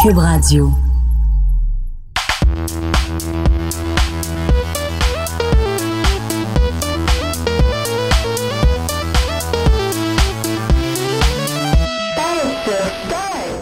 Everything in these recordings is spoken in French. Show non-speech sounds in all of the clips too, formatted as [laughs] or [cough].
Cube Radio.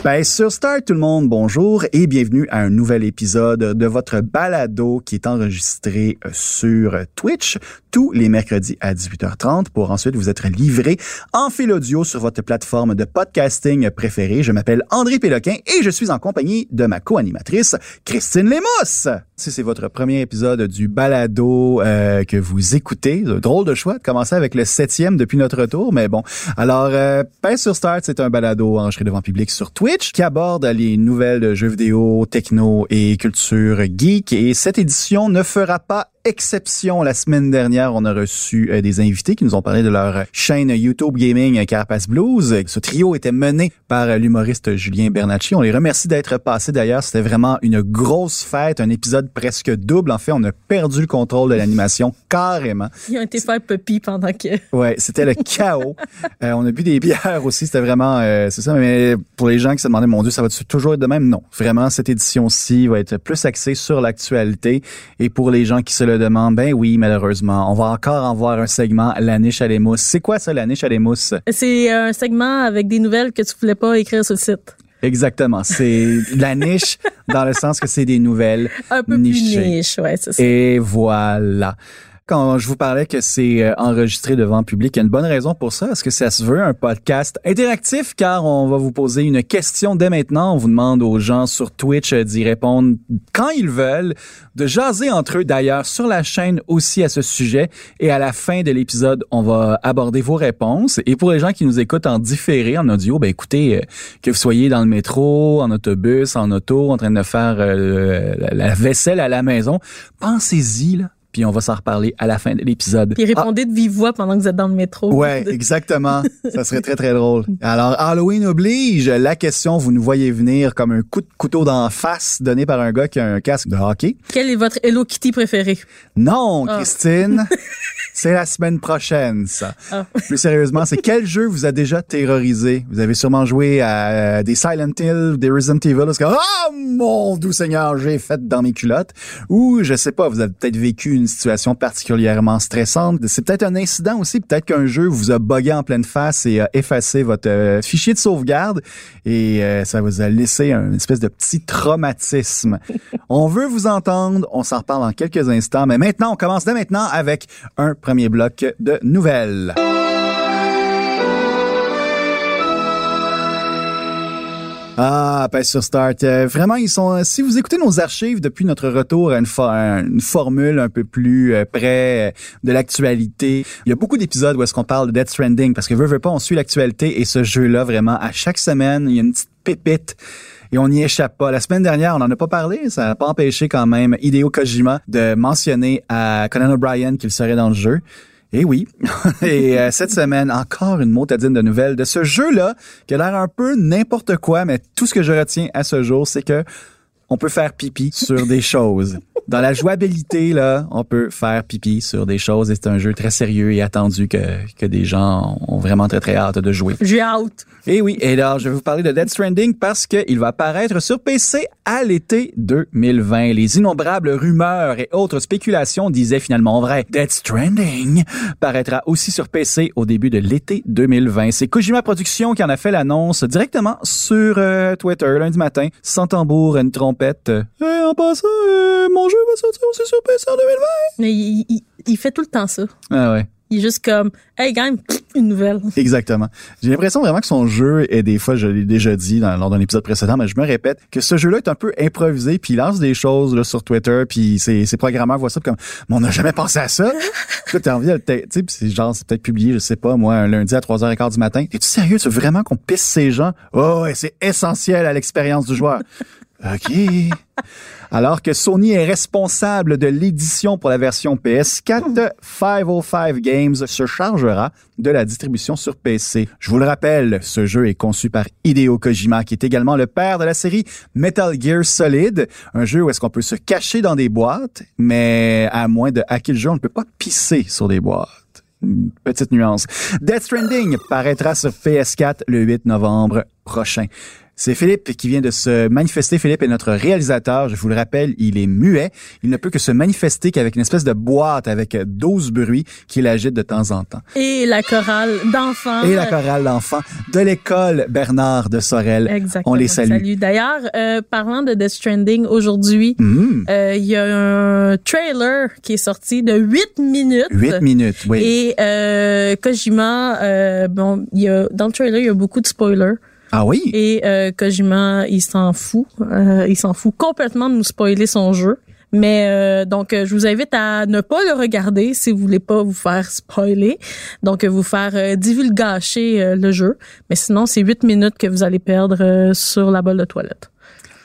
Ben, sur Star, tout le monde, bonjour et bienvenue à un nouvel épisode de votre balado qui est enregistré euh, sur Twitch tous les mercredis à 18h30 pour ensuite vous être livré en fil audio sur votre plateforme de podcasting préférée. Je m'appelle André Péloquin et je suis en compagnie de ma co-animatrice Christine Lémousse. Si c'est votre premier épisode du balado euh, que vous écoutez, drôle de choix de commencer avec le septième depuis notre retour, mais bon. Alors, euh, ben, sur Start, c'est un balado enregistré devant public sur Twitch qui aborde les nouvelles jeux vidéo, techno et culture geek. Et cette édition ne fera pas exception. La semaine dernière, on a reçu euh, des invités qui nous ont parlé de leur chaîne YouTube Gaming Carapace Blues. Ce trio était mené par euh, l'humoriste Julien Bernacci. On les remercie d'être passés d'ailleurs. C'était vraiment une grosse fête, un épisode presque double. En fait, on a perdu le contrôle de l'animation [laughs] carrément. Ils ont été faire puppy pendant que... [laughs] Ouais, c'était le chaos. [laughs] Euh, on a bu des bières aussi. C'était vraiment, c'est ça. Mais pour les gens qui se demandaient, mon Dieu, ça va toujours être de même? Non. Vraiment, cette édition-ci va être plus axée sur l'actualité. Et pour les gens qui se le demande, ben oui, malheureusement, on va encore en voir un segment, la niche à l'émousse. C'est quoi ça, la niche à l'émousse? C'est un segment avec des nouvelles que tu voulais pas écrire sur le site. Exactement. C'est [laughs] la niche dans le sens que c'est des nouvelles un peu nichées. plus niche, ouais, c'est ça. Et voilà quand je vous parlais que c'est euh, enregistré devant public, il y a une bonne raison pour ça, parce que ça se veut un podcast interactif, car on va vous poser une question dès maintenant. On vous demande aux gens sur Twitch euh, d'y répondre quand ils veulent, de jaser entre eux d'ailleurs sur la chaîne aussi à ce sujet. Et à la fin de l'épisode, on va aborder vos réponses. Et pour les gens qui nous écoutent en différé, en audio, ben écoutez, euh, que vous soyez dans le métro, en autobus, en auto, en train de faire la vaisselle à la maison, pensez-y là puis on va s'en reparler à la fin de l'épisode. Puis répondez de vive voix pendant que vous êtes dans le métro. Ouais, exactement. [laughs] ça serait très très drôle. Alors Halloween oblige, la question vous nous voyez venir comme un coup de couteau d'en face donné par un gars qui a un casque de hockey. Quel est votre Hello Kitty préféré? Non, ah. Christine. [laughs] C'est la semaine prochaine, ça. Ah. [laughs] Plus sérieusement, c'est quel jeu vous a déjà terrorisé? Vous avez sûrement joué à des Silent Hill, des Resident Evil, parce que, oh mon doux Seigneur, j'ai fait dans mes culottes. Ou, je sais pas, vous avez peut-être vécu une situation particulièrement stressante. C'est peut-être un incident aussi, peut-être qu'un jeu vous a bugué en pleine face et a effacé votre euh, fichier de sauvegarde et euh, ça vous a laissé un espèce de petit traumatisme. [laughs] on veut vous entendre, on s'en reparle en quelques instants, mais maintenant, on commence dès maintenant avec un premier bloc de nouvelles. Ah, pas sur Start. Euh, vraiment, ils sont. Si vous écoutez nos archives depuis notre retour à une, une formule un peu plus euh, près de l'actualité, il y a beaucoup d'épisodes où est-ce qu'on parle de Death Stranding parce que veut veut pas, on suit l'actualité et ce jeu-là vraiment à chaque semaine, il y a une petite pépite et on n'y échappe pas. La semaine dernière, on n'en a pas parlé, ça n'a pas empêché quand même Hideo Kojima de mentionner à Conan O'Brien qu'il serait dans le jeu. Et oui. [laughs] Et euh, cette semaine, encore une motadine de nouvelles de ce jeu-là qui a l'air un peu n'importe quoi, mais tout ce que je retiens à ce jour, c'est que on peut faire pipi sur des choses. Dans la jouabilité, là, on peut faire pipi sur des choses et c'est un jeu très sérieux et attendu que, que des gens ont vraiment très très hâte de jouer. J'ai hâte. Et oui, et là, je vais vous parler de Dead Stranding parce qu'il va apparaître sur PC à l'été 2020. Les innombrables rumeurs et autres spéculations disaient finalement vrai. Dead Stranding paraîtra aussi sur PC au début de l'été 2020. C'est Kojima Productions qui en a fait l'annonce directement sur euh, Twitter lundi matin, sans tambour, une trompette. Et en passant, euh, mon jeu va sortir aussi sur PC en 2020. Mais il, il, fait tout le temps ça. Ah ouais. Il est juste comme, hey, gang, [sniffs] une nouvelle. Exactement. J'ai l'impression vraiment que son jeu est des fois, je l'ai déjà dit dans, lors d'un épisode précédent, mais je me répète que ce jeu-là est un peu improvisé, puis il lance des choses là, sur Twitter, puis ses, ses programmeurs voient ça comme, mais on n'a jamais pensé à ça. [laughs] Là, t'as envie de, tu sais, c'est genre, c'est peut-être publié, je sais pas, moi, un lundi à 3h15 du matin. Es-tu sérieux? Tu veux vraiment qu'on pisse ces gens? Oh, ouais, c'est essentiel à l'expérience du joueur. OK. [laughs] Alors que Sony est responsable de l'édition pour la version PS4, 505 Games se chargera de la distribution sur PC. Je vous le rappelle, ce jeu est conçu par Hideo Kojima, qui est également le père de la série Metal Gear Solid, un jeu où est-ce qu'on peut se cacher dans des boîtes, mais à moins de hacker le jeu, on ne peut pas pisser sur des boîtes. Petite nuance. Death Stranding paraîtra sur PS4 le 8 novembre prochain. C'est Philippe qui vient de se manifester. Philippe est notre réalisateur. Je vous le rappelle, il est muet. Il ne peut que se manifester qu'avec une espèce de boîte avec 12 bruits qu'il agite de temps en temps. Et la chorale d'enfants. Et la chorale d'enfants de l'école Bernard de Sorel. Exactement. On les salue. Salut. D'ailleurs, euh, parlant de Death Stranding, aujourd'hui, Mmh. euh, il y a un trailer qui est sorti de 8 minutes. 8 minutes, oui. Et euh, Kojima, euh, bon, il y a, dans le trailer, il y a beaucoup de spoilers. Ah oui? Et euh, Kojima, il s'en fout. Euh, il s'en fout complètement de nous spoiler son jeu. Mais euh, donc, euh, je vous invite à ne pas le regarder si vous voulez pas vous faire spoiler. Donc, euh, vous faire euh, euh, le jeu. Mais sinon, c'est huit minutes que vous allez perdre sur la bolle de toilette.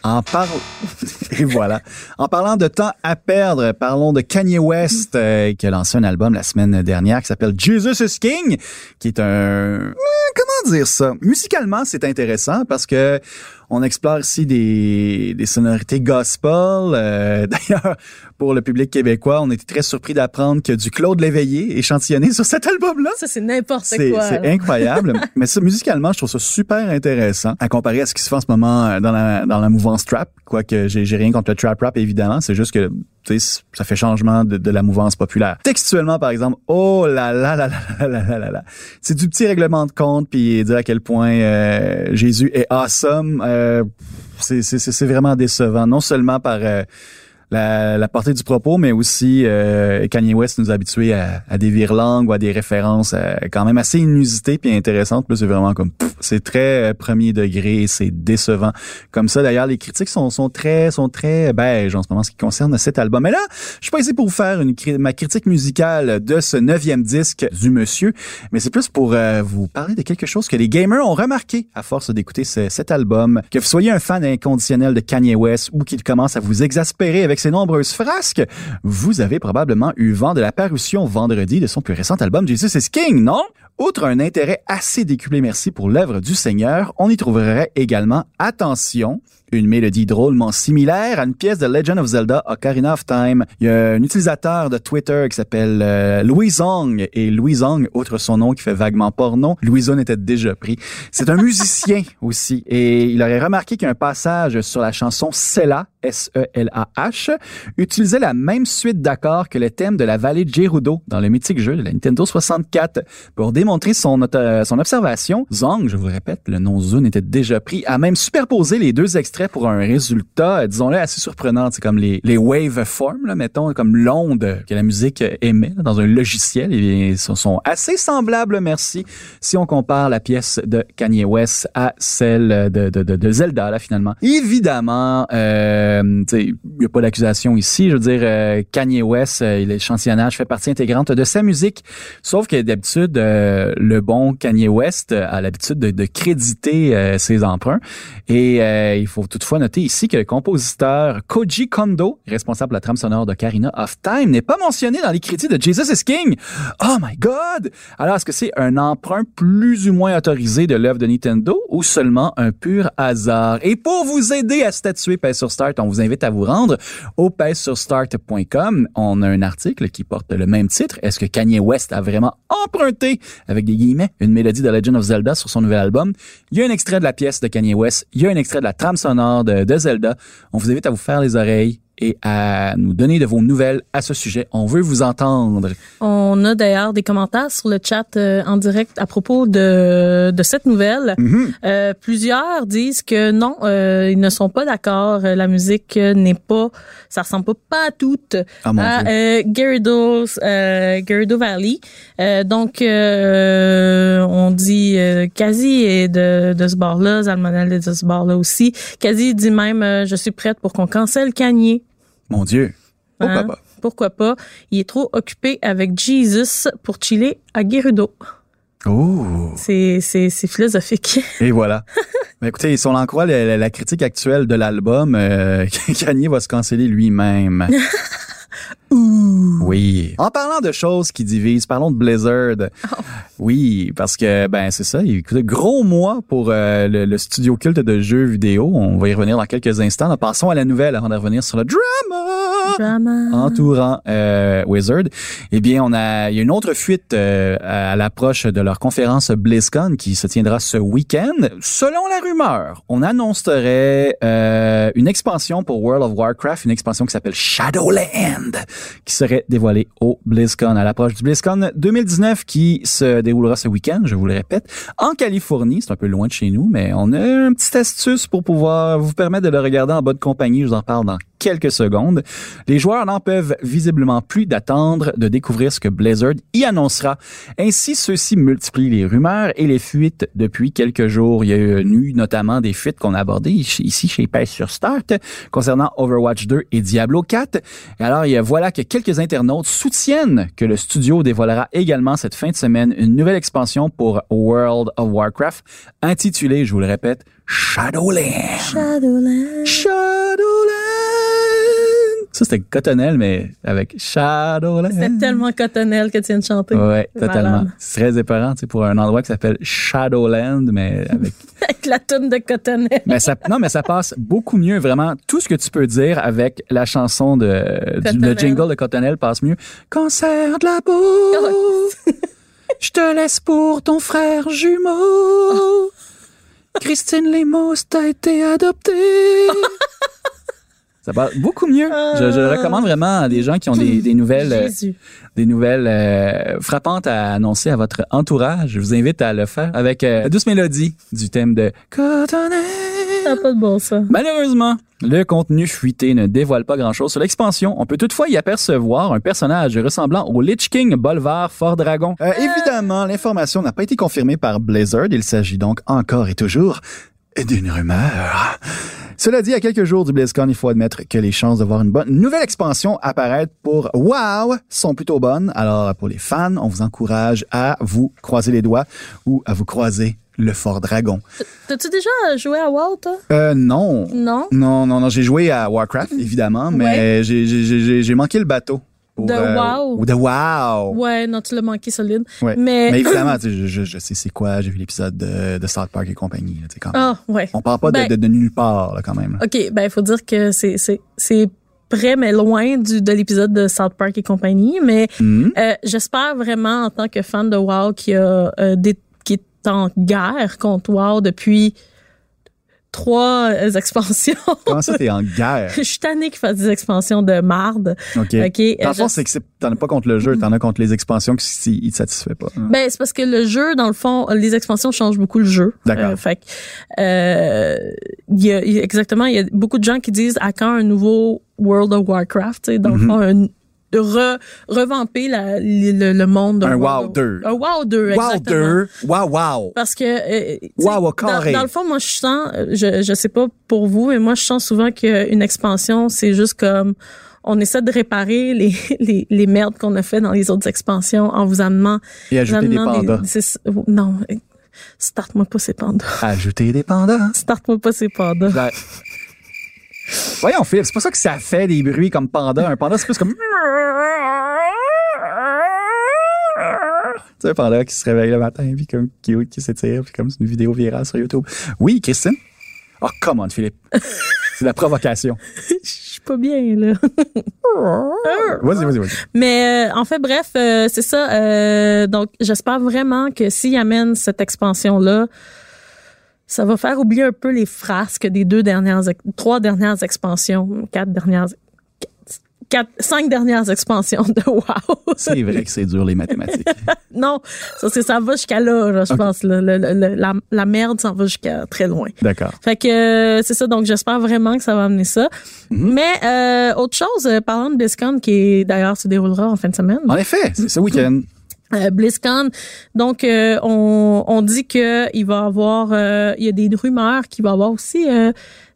En parlant [laughs] et voilà. En parlant de temps à perdre, parlons de Kanye West euh, qui a lancé un album la semaine dernière qui s'appelle Jesus is King, qui est un euh, comment dire ça? Musicalement, c'est intéressant parce que on explore ici des, des sonorités gospel. Euh, [laughs] D'ailleurs, pour le public québécois, on était très surpris d'apprendre que du Claude Léveillé échantillonné sur cet album-là. Ça, c'est n'importe quoi. c'est incroyable. [laughs] Mais ça, musicalement, je trouve ça super intéressant à comparer à ce qui se fait en ce moment euh, dans la, dans la mouvance trap. Quoique j'ai rien contre le trap rap, évidemment. C'est juste que ça fait changement de, de la mouvance populaire. Textuellement, par exemple, oh là là là là là là là là. C'est du petit règlement de compte, puis dire à quel point euh, Jésus est awesome. Euh, c'est vraiment décevant. Non seulement par... euh, la, la portée du propos, mais aussi euh, Kanye West nous a habitués à, à des virelangues ou à des références euh, quand même assez inusitées puis intéressantes. Là, c'est vraiment comme c'est très euh, premier degré, c'est décevant. Comme ça, d'ailleurs, les critiques sont, sont très sont très beige en ce moment en ce qui concerne cet album. Mais là, je suis pas ici pour vous faire une, ma critique musicale de ce neuvième disque du monsieur, mais c'est plus pour euh, vous parler de quelque chose que les gamers ont remarqué à force d'écouter ce- cet album. Que vous soyez un fan inconditionnel de Kanye West ou qu'il commence à vous exaspérer avec ses nombreuses frasques, vous avez probablement eu vent de la parution vendredi de son plus récent album Jesus is King, non? Outre un intérêt assez décuplé merci pour l'œuvre du Seigneur, on y trouverait également, attention, une mélodie drôlement similaire à une pièce de Legend of Zelda Ocarina of Time. Il y a un utilisateur de Twitter qui s'appelle euh, Louisong et Louisong, outre son nom qui fait vaguement porno, Louison était déjà pris. C'est un musicien [laughs] aussi et il aurait remarqué qu'un passage sur la chanson Sela, S-E-L-A-H, utilisait la même suite d'accords que le thème de la vallée de Gerudo dans le mythique jeu de la Nintendo 64. Pour démontrer son, observation, Zong, je vous répète, le nom Zun était déjà pris, a même superposé les deux extraits pour un résultat, euh, disons-le, assez surprenant. C'est comme les, les waveforms, là, mettons, comme l'onde que la musique émet dans un logiciel. Et sont, sont assez semblables, merci, si on compare la pièce de Kanye West à celle de, de, Zelda, là, finalement. Évidemment, euh, il n'y a pas d'accusation ici. Je veux dire, euh, Kanye West, euh, l'échantillonnage fait partie intégrante de sa musique. Sauf que d'habitude, euh, le bon Kanye West a l'habitude de, de créditer ses emprunts. Et il faut toutefois noter ici que le compositeur Koji Kondo, responsable de la trame sonore de Karina of Time, n'est pas mentionné dans les crédits de Jesus is King. Oh my God! Alors, est-ce que c'est un emprunt plus ou moins autorisé de l'œuvre de Nintendo ou seulement un pur hasard? Et pour vous aider à statuer Pèse sur Start, on vous invite à vous rendre au pèsesurstart.com. On a un article qui porte le même titre. Est-ce que Kanye West a vraiment emprunté, avec des guillemets, une mélodie de Legend of Zelda sur son nouvel album? Il y a un extrait de la pièce de Kanye West. Il y a un extrait de la trame sonore de, Zelda. On vous invite à vous faire les oreilles et à nous donner de vos nouvelles à ce sujet. On veut vous entendre. On a d'ailleurs des commentaires sur le chat euh, en direct à propos de, de cette nouvelle. Mhm. Euh, plusieurs disent que non, euh, ils ne sont pas d'accord. Euh, La musique n'est pas, ça ressemble pas, pas à toutes Ah, mon à euh, Gyarados, euh, Gyarados Valley. Euh, donc, euh, on dit euh, quasi est de, de ce bord-là, Zalmonel est de ce bord-là aussi. Quasi dit même, euh, je suis prête pour qu'on cancelle Kanye. Mon Dieu. Pourquoi Hein? pas? Pourquoi pas? Il est trop occupé avec Jesus pour chiller à Gerudo. Oh. C'est, c'est, c'est philosophique. [laughs] Et voilà. Mais écoutez, si on en croit la, la- la critique actuelle de l'album, euh, [laughs] Kanye va se canceller lui-même. [laughs] Oui. En parlant de choses qui divisent, parlons de Blizzard. Oui, parce que ben c'est ça. Écoutez, gros mois pour euh, le, le studio culte de jeux vidéo. On va y revenir dans quelques instants. Passons à la nouvelle avant de revenir sur le drama Entourant euh, Wizard. Eh bien, on a il y a une autre fuite euh, à l'approche de leur conférence BlizzCon qui se tiendra ce week-end. Selon la rumeur, on annoncerait euh, une expansion pour World of Warcraft, une expansion qui s'appelle Shadowland, qui serait dévoilée au BlizzCon à l'approche du BlizzCon 2019 qui se déroulera ce week-end, je vous le répète, en Californie. C'est un peu loin de chez nous, mais on a une petite astuce pour pouvoir vous permettre de le regarder en bonne compagnie. Je vous en parle dans quelques secondes. Les joueurs n'en peuvent visiblement plus d'attendre de découvrir ce que Blizzard y annoncera. Ainsi, ceux-ci multiplient les rumeurs et les fuites depuis quelques jours. Il y a eu notamment des fuites qu'on a abordées ici chez Pay sur Start concernant Overwatch 2 et Diablo 4. Et alors, il y a- voilà que quelques internautes soutiennent que le studio dévoilera également cette fin de semaine une nouvelle expansion pour World of Warcraft intitulée, je vous le répète, Shadowland. Shadowland. Shadowland. Ça, c'était Cottonelle, mais avec Shadowland. C'est tellement cotonnel que tu viens de chanter. Ouais, totalement. C'est très épeurant, tu sais, pour un endroit qui s'appelle Shadowland, mais avec. [laughs] Avec la toune de cotonnel. mais ça, non, mais ça passe beaucoup mieux, vraiment. Tout ce que tu peux dire avec la chanson de, du, le jingle de Cottonelle passe mieux. Cancer de la peau. [laughs] Je te laisse pour ton frère jumeau. [laughs] Christine Lemos, t'as été adoptée. Ça passe beaucoup mieux. Je, je le recommande vraiment à des gens qui ont des, des nouvelles, euh, Jésus. des nouvelles euh, frappantes à annoncer à votre entourage. Je vous invite à le faire avec euh, la douce mélodie du thème de Cotonnelle. Ça n'a pas de bon sens. Malheureusement, le contenu fuité ne dévoile pas grand-chose sur l'expansion. On peut toutefois y apercevoir un personnage ressemblant au Lich King Bolvar Fort Dragon. Euh, évidemment, l'information n'a pas été confirmée par Blizzard. Il s'agit donc encore et toujours d'une rumeur. Cela dit, à quelques jours du BlizzCon, il faut admettre que les chances de voir une bonne nouvelle expansion apparaître pour WoW sont plutôt bonnes. Alors, pour les fans, on vous encourage à vous croiser les doigts ou à vous croiser le Fort Dragon. T'as-tu déjà joué à WoW, toi? Euh, non. Non? Non, non, non, j'ai joué à Warcraft, évidemment, mais Ouais. j'ai manqué le bateau. Pour, De WoW. ou De WoW. Ouais, non, tu l'as manqué solide. Ouais. Mais, Mais [laughs] évidemment, tu sais, je, sais c'est quoi, j'ai vu l'épisode de, de South Park et compagnie. là, tu sais, quand même. Ah, ouais. On parle pas Ben- de, de, nulle part, là, quand même. là. OK, ben, il faut dire que c'est, c'est, c'est près, mais loin du, de l'épisode de South Park et compagnie. Mais Mhm. euh, j'espère vraiment, en tant que fan de WoW, qui a euh, des, qui est en guerre contre WoW depuis trois euh, expansions. [laughs] Comment ça, t'es en guerre? Je suis tannée qu'ils fassent des expansions de marde. OK. OK. Dans euh, le fond, je- c'est que t'en as pas contre le jeu, t'en as contre les expansions qui si, ils te satisfait pas. hein. Ben, c'est parce que le jeu, dans le fond, les expansions changent beaucoup le jeu. D'accord. Euh, fait que, euh, y a, y a- exactement, il y a beaucoup de gens qui disent à quand un nouveau World of Warcraft, tu sais, dans le fond, un, re, revamper la, le, le monde. de Un WoW of- 2. Un WoW 2, Wow, exactement. deux. Wow, wow. Parce que, euh, Wow, au dans, carré. dans le fond, moi, je sens, je, je sais pas pour vous, mais moi, je sens souvent qu'une expansion, c'est juste comme, on essaie de réparer les, [laughs] les, les merdes qu'on a fait dans les autres expansions en vous amenant Et ajouter des pandas. c'est- non, starte-moi pas ces pandas. Ajouter des pandas. Starte-moi pas ces pandas. [laughs] Voyons, Phil, c'est pas ça que ça fait des bruits comme panda. Un panda, c'est plus comme. Tu sais, un panda qui se réveille le matin, puis comme cute, qui s'étire, puis comme c'est une vidéo virale sur YouTube. Oui, Christine? Oh, come on, Philippe. c'est de la provocation. [laughs] Je suis pas bien, là. [laughs] Vas-y, vas-y, vas-y. Mais euh, en fait, bref, euh, c'est ça. euh, donc, j'espère vraiment que s'ils amènent cette expansion-là, ça va faire oublier un peu les frasques des deux dernières, trois dernières expansions, quatre dernières. quatre, cinq dernières expansions de [laughs] WoW. C'est vrai que c'est dur les mathématiques. [laughs] non, ça, c'est, ça va jusqu'à là, là, je pense. Le- le- le- la, la merde, ça va jusqu'à très loin. D'accord. Fait que euh, c'est ça, donc j'espère vraiment que ça va amener ça. Mhm. Mais euh, autre chose, euh, parlant de BlizzCon, qui d'ailleurs se déroulera en fin de semaine. En effet, c'est ce week-end. Euh, BlizzCon. Donc, euh, on, on dit que il va avoir, euh, il y a des rumeurs qu'il va avoir aussi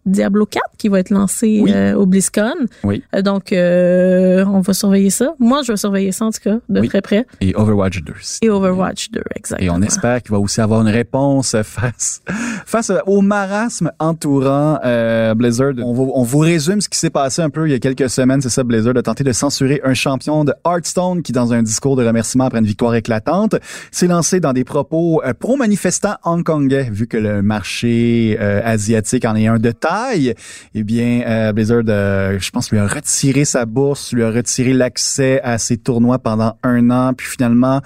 Diablo 4 qui va être lancé Oui. euh, au BlizzCon. Oui. Euh, donc, euh, on va surveiller ça. Moi, je vais surveiller ça en tout cas de Oui. très près. Et Overwatch 2. Et Overwatch 2, exactement. Et on espère qu'il va aussi avoir une réponse face face au marasme entourant euh, Blizzard. On, va- on vous résume ce qui s'est passé un peu il y a quelques semaines. C'est ça, Blizzard a tenté de censurer un champion de Hearthstone qui, dans un discours de remerciement après une victoire éclatante, s'est lancé dans des propos euh, pro-manifestants hongkongais. Vu que le marché euh, asiatique en est un de taille, eh bien, euh, Blizzard, euh, je pense, lui a retiré sa bourse, lui a retiré l'accès à ses tournois pendant un an, puis finalement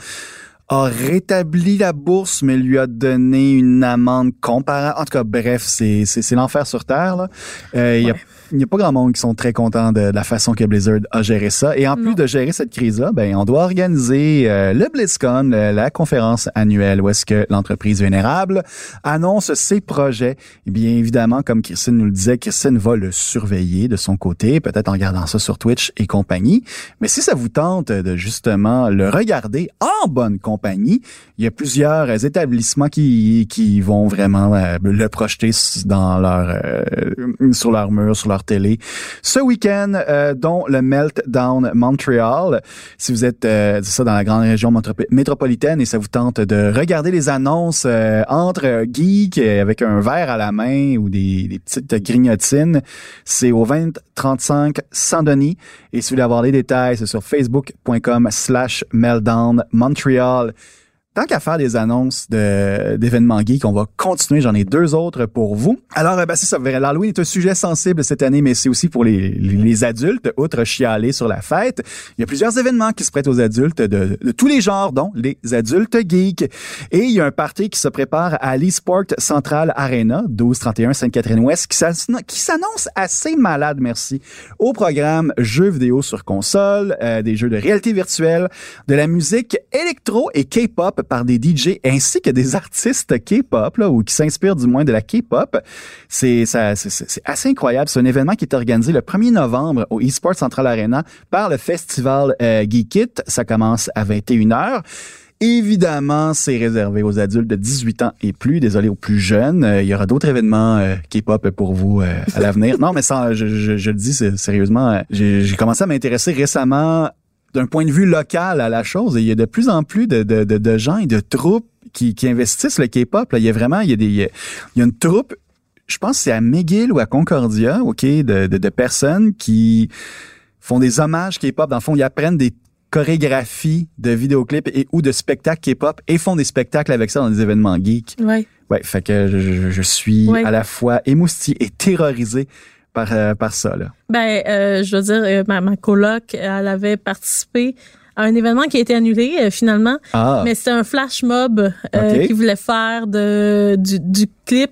a rétabli la bourse, mais lui a donné une amende comparable. En tout cas, bref, c'est l'enfer sur terre. là. Euh. Il y a pas grand monde qui sont très contents de, de la façon que Blizzard a géré ça. Et en Non. plus de gérer cette crise-là, ben on doit organiser euh, le BlizzCon, le- la conférence annuelle où est-ce que l'entreprise vénérable annonce ses projets. Et bien évidemment, comme Christine nous le disait, Christine va le surveiller de son côté, peut-être en regardant ça sur Twitch et compagnie. Mais si ça vous tente de justement le regarder en bonne compagnie, il y a plusieurs euh, établissements qui, qui vont vraiment euh, le projeter dans leur euh, sur leur mur, sur leur télé. Ce week-end, euh, dont le Meltdown Montreal. Si vous êtes euh, ça dans la grande région métropo- métropolitaine et ça vous tente de regarder les annonces entre geeks avec un verre à la main ou des, des petites grignotines, c'est au 2035 Saint-Denis. Et si vous voulez avoir les détails, c'est sur facebook.com slash Meltdown Montreal. Tant qu'à faire des annonces de, d'événements geeks, on va continuer. J'en ai deux autres pour vous. Alors, euh, ben, c'est ça. L'Halloween est un sujet sensible cette année, mais c'est aussi pour les, les, adultes, outre chialer sur la fête. Il y a plusieurs événements qui se prêtent aux adultes de, de tous les genres, dont les adultes geeks. Et il y a un party qui se prépare à l'eSport Central Arena, 1231 Sainte-Catherine-Ouest, qui s'annonce assez malade, merci. Au programme jeux vidéo sur console, euh, des jeux de réalité virtuelle, de la musique électro et K-pop par des DJ ainsi que des artistes K-pop là, ou qui s'inspirent du moins de la K-pop. C'est ça, c'est- assez incroyable. C'est un événement qui est organisé le 1er novembre au eSports Central Arena par le festival euh, Geek It. Ça commence à 21h. Évidemment, c'est réservé aux adultes de 18 ans et plus. Désolé aux plus jeunes. Euh, il y aura d'autres événements euh, K-pop pour vous euh, à l'avenir. non, mais ça, je, je, je le dis sérieusement. j'ai commencé à m'intéresser récemment d'un point de vue local à la chose. Et il y a de plus en plus de, de, de, de gens et de troupes qui, qui investissent le K-pop. Là, il y a vraiment, il y a des, il y a, une troupe. Je pense que c'est à McGill ou à Concordia, ok, de, de, de personnes qui font des hommages K-pop. Dans le fond, ils apprennent des chorégraphies de vidéoclips et ou de spectacles K-pop et font des spectacles avec ça dans des événements geeks. Ouais. Ouais, fait que je, je- je suis Ouais. à la fois émoustillé et terrorisé par, euh, par ça. Là. Ben, euh, je veux dire, euh, ma, ma coloc, elle avait participé à un événement qui a été annulé euh, finalement, Ah, mais c'était un flash mob euh, qui voulait faire de du, du clip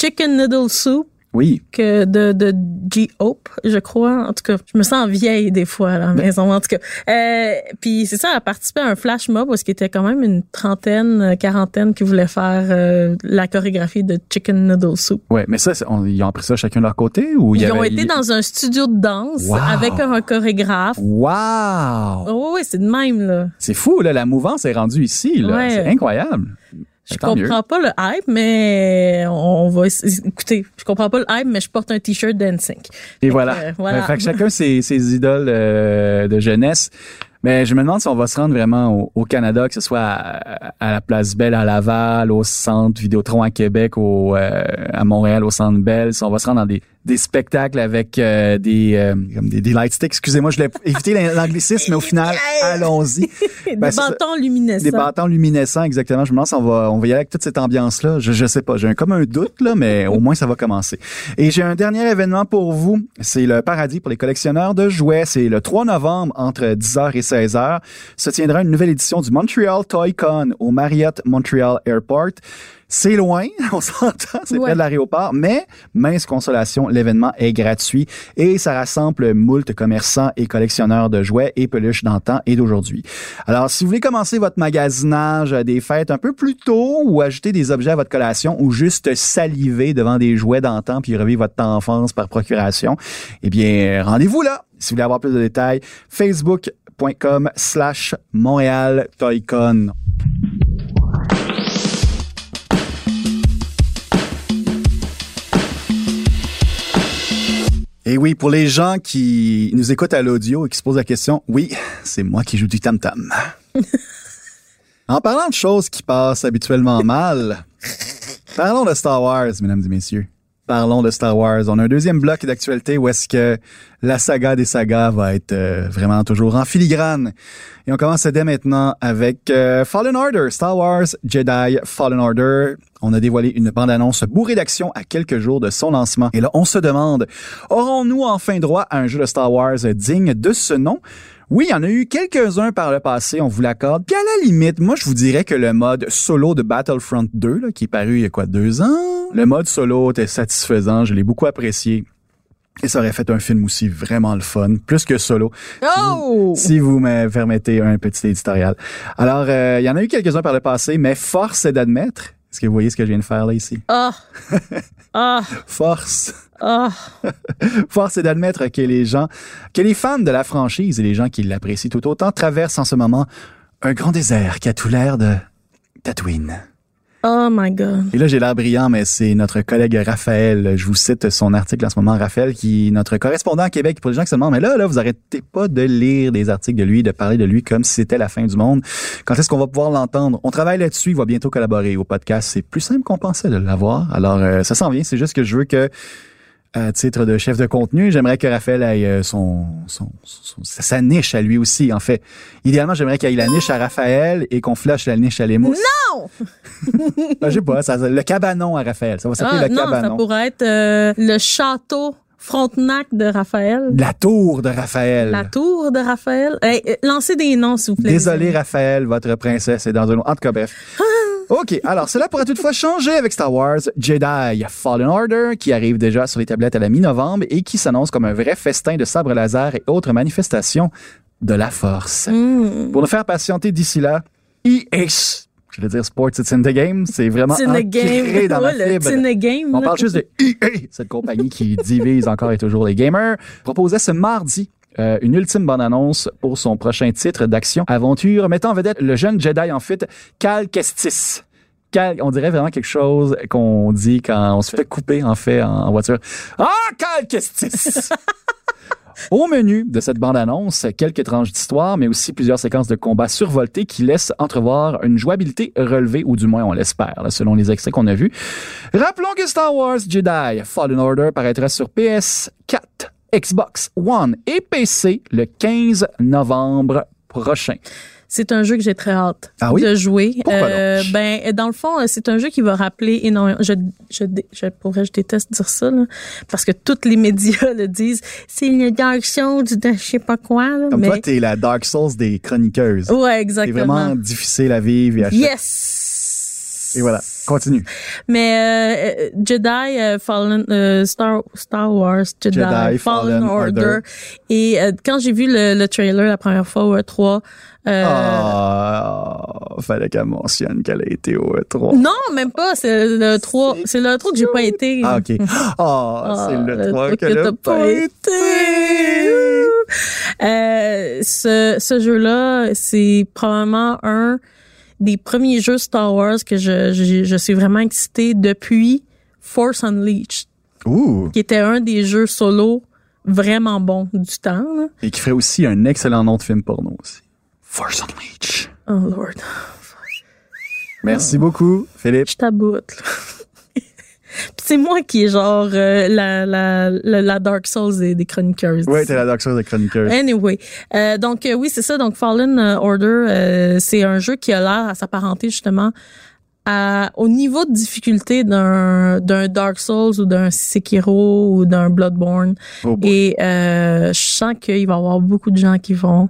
Chicken Noodle Soup oui. que de de G Hope, je crois. En tout cas, je me sens vieille des fois à la maison. En tout cas, euh, puis c'est ça, elle a participé à un flash mob parce qu'il était quand même une trentaine, euh, quarantaine qui voulait faire euh, la chorégraphie de Chicken Noodle Soup. Ouais, mais ça, on- ils ont pris ça chacun de leur côté ou il y Ils ont avait- été dans un studio de danse Wow. avec un chorégraphe. Wow! Oh oui, c'est de même là. C'est fou, là, la mouvance est rendue ici, là. Ouais. C'est incroyable. Je Tant mieux. comprends pas le hype, mais on va écoutez, je comprends pas le hype, mais je porte un t-shirt d'N5. Et voilà. euh, voilà. Euh, Fait que chacun ses, ses idoles euh, de jeunesse. Mais je me demande si on va se rendre vraiment au, au Canada, que ce soit à, à la Place Belle à Laval, au Centre Vidéotron à Québec, au, euh, à Montréal, au Centre Bell, si on va se rendre dans des, des spectacles avec euh, des, euh, comme des, des light sticks. Excusez-moi, je voulais éviter l'anglicisme, mais au [laughs] final, allons-y. [laughs] Des Ben, bâtons luminescents. Des bâtons luminescents, exactement. Je me demande si on va, on va y aller avec toute cette ambiance-là. Je, je sais pas. J'ai un- comme un doute, là, mais au moins ça va commencer. Et j'ai un dernier événement pour vous. C'est le paradis pour les collectionneurs de jouets. C'est le 3 novembre entre 10h et 16h. Se tiendra une nouvelle édition du Montreal Toy Con au Marriott Montreal Airport. C'est loin, [laughs] on s'entend, c'est Ouais. près de l'aéroport, mais mince consolation, l'événement est gratuit et ça rassemble moult commerçants et collectionneurs de jouets et peluches d'antan et d'aujourd'hui. Alors, si vous voulez commencer votre magasinage des fêtes un peu plus tôt ou ajouter des objets à votre collation ou juste saliver devant des jouets d'antan puis revivre votre enfance par procuration, eh bien, rendez-vous là. Si vous voulez avoir plus de détails, facebook.com slash Montréal Et oui, pour les gens qui nous écoutent à l'audio et qui se posent la question, oui, c'est moi qui joue du tam-tam. [laughs] en parlant de choses qui passent habituellement mal, parlons de Star Wars, mesdames et messieurs. Parlons de Star Wars. On a un deuxième bloc d'actualité où est-ce que la saga des sagas va être euh, vraiment toujours en filigrane. Et on commence dès maintenant avec euh, Fallen Order, Star Wars Jedi Fallen Order. On a dévoilé une bande-annonce bourrée d'action à quelques jours de son lancement. Et là, on se demande, aurons-nous enfin droit à un jeu de Star Wars digne de ce nom? Oui, il y en a eu quelques-uns par le passé, on vous l'accorde. Puis à la limite, moi, je vous dirais que le mode solo de Battlefront 2, là, qui est paru il y a quoi, deux ans? Le mode solo était satisfaisant, je l'ai beaucoup apprécié. Et ça aurait fait un film aussi vraiment le fun, plus que solo. Oh! Si vous me permettez un petit éditorial. Alors, euh, il y en a eu quelques-uns par le passé, mais force est d'admettre. Est-ce que vous voyez ce que je viens de faire là ici? Ah! [laughs] Ah! Force. Ah! [laughs] Force est d'admettre que les gens, que les fans de la franchise et les gens qui l'apprécient tout autant traversent en ce moment un grand désert qui a tout l'air de Tatooine. Oh my God. Et là, j'ai l'air brillant, mais c'est notre collègue Raphaël. Je vous cite son article en ce moment, Raphaël, qui est notre correspondant à Québec. Pour les gens qui se demandent, mais là, là, vous arrêtez pas de lire des articles de lui, de parler de lui comme si c'était la fin du monde. Quand est-ce qu'on va pouvoir l'entendre? On travaille là-dessus. Il va bientôt collaborer au podcast. C'est plus simple qu'on pensait de l'avoir. Alors, euh, ça s'en vient. C'est juste que je veux que à titre de chef de contenu, j'aimerais que Raphaël ait euh, son, son, son- sa niche à lui aussi, en fait. Idéalement, j'aimerais qu'il ait la niche à Raphaël et qu'on flash la niche à Lémous. Non! [laughs] Ben, je sais pas, ça, le cabanon à Raphaël. Ça va s'appeler Ah, le non, ça pourrait être euh, le château Frontenac de Raphaël. La tour de Raphaël. La tour de Raphaël. Hey, euh, lancez des noms, s'il vous plaît. Désolé, Raphaël, votre princesse est dans un... En tout cas, bref. [laughs] OK, alors cela pourrait toutefois changer avec Star Wars Jedi Fallen Order, qui arrive déjà sur les tablettes à la mi-novembre et qui s'annonce comme un vrai festin de sabre laser et autres manifestations de la force. Mm. Pour nous faire patienter d'ici là, EA, je vais dire Sports It's in the Game, c'est vraiment It's in the game. dans Ouais, le fibre. it's in the game. On parle juste de EA, cette compagnie qui divise encore et toujours les gamers, proposait ce mardi euh, une ultime bande-annonce pour son prochain titre d'action-aventure mettant en vedette le jeune Jedi en fuite, Cal Kestis. Cal, on dirait vraiment quelque chose qu'on dit quand on se fait couper en fait en, voiture. Ah, Cal Kestis! [laughs] Au menu de cette bande-annonce, quelques tranches d'histoire, mais aussi plusieurs séquences de combats survoltés qui laissent entrevoir une jouabilité relevée, ou du moins on l'espère, selon les extraits qu'on a vus. Rappelons que Star Wars Jedi Fallen Order paraîtra sur PS4, Xbox One et PC le 15 novembre prochain. C'est un jeu que j'ai très hâte Ah oui? de jouer. Pourquoi Euh, donc? ben, dans le fond, c'est un jeu qui va rappeler énormément. Je, je, je, pour vrai, je déteste dire ça, là, parce que tous les [laughs] médias le disent. C'est le Dark Souls de je sais pas quoi. Là, Comme mais... toi, t'es la Dark Souls des chroniqueuses. Ouais, C'est exactement. vraiment difficile à vivre et à Yes. Et voilà, continue. Mais euh, euh, Jedi euh, Fallen euh, Star Star Wars Jedi, Jedi Fallen Order. Et euh, quand j'ai vu le, le trailer la première fois au E3, euh, Ah, fallait qu'elle mentionne qu'elle a été au E3. non, même pas, c'est le 3, c'est le 3 que j'ai pas été. Ah, OK. [laughs] Ah, Ah, c'est le 3 truc qu'elle que a t'as pas été. Euh, ce, ce jeu-là, c'est probablement un des premiers jeux Star Wars que je, je, je suis vraiment excitée depuis Force Unleashed, Ouh. qui était un des jeux solo vraiment bons du temps. là. Et qui ferait aussi un excellent nom de film porno aussi. Force Unleashed. Oh Lord, Merci beaucoup, Philippe. je taboute. C'est moi qui est genre euh, la, la, la, la Dark Souls des, des. Ouais, t'es la Dark Souls de chroniqueur. Anyway, euh, donc euh, oui, c'est ça. Donc Fallen euh, Order, euh, c'est un jeu qui a l'air à s'apparenter justement à, au niveau de difficulté d'un d'un Dark Souls ou d'un Sekiro ou d'un Bloodborne. Oh. Et euh, je sens qu'il va y avoir beaucoup de gens qui vont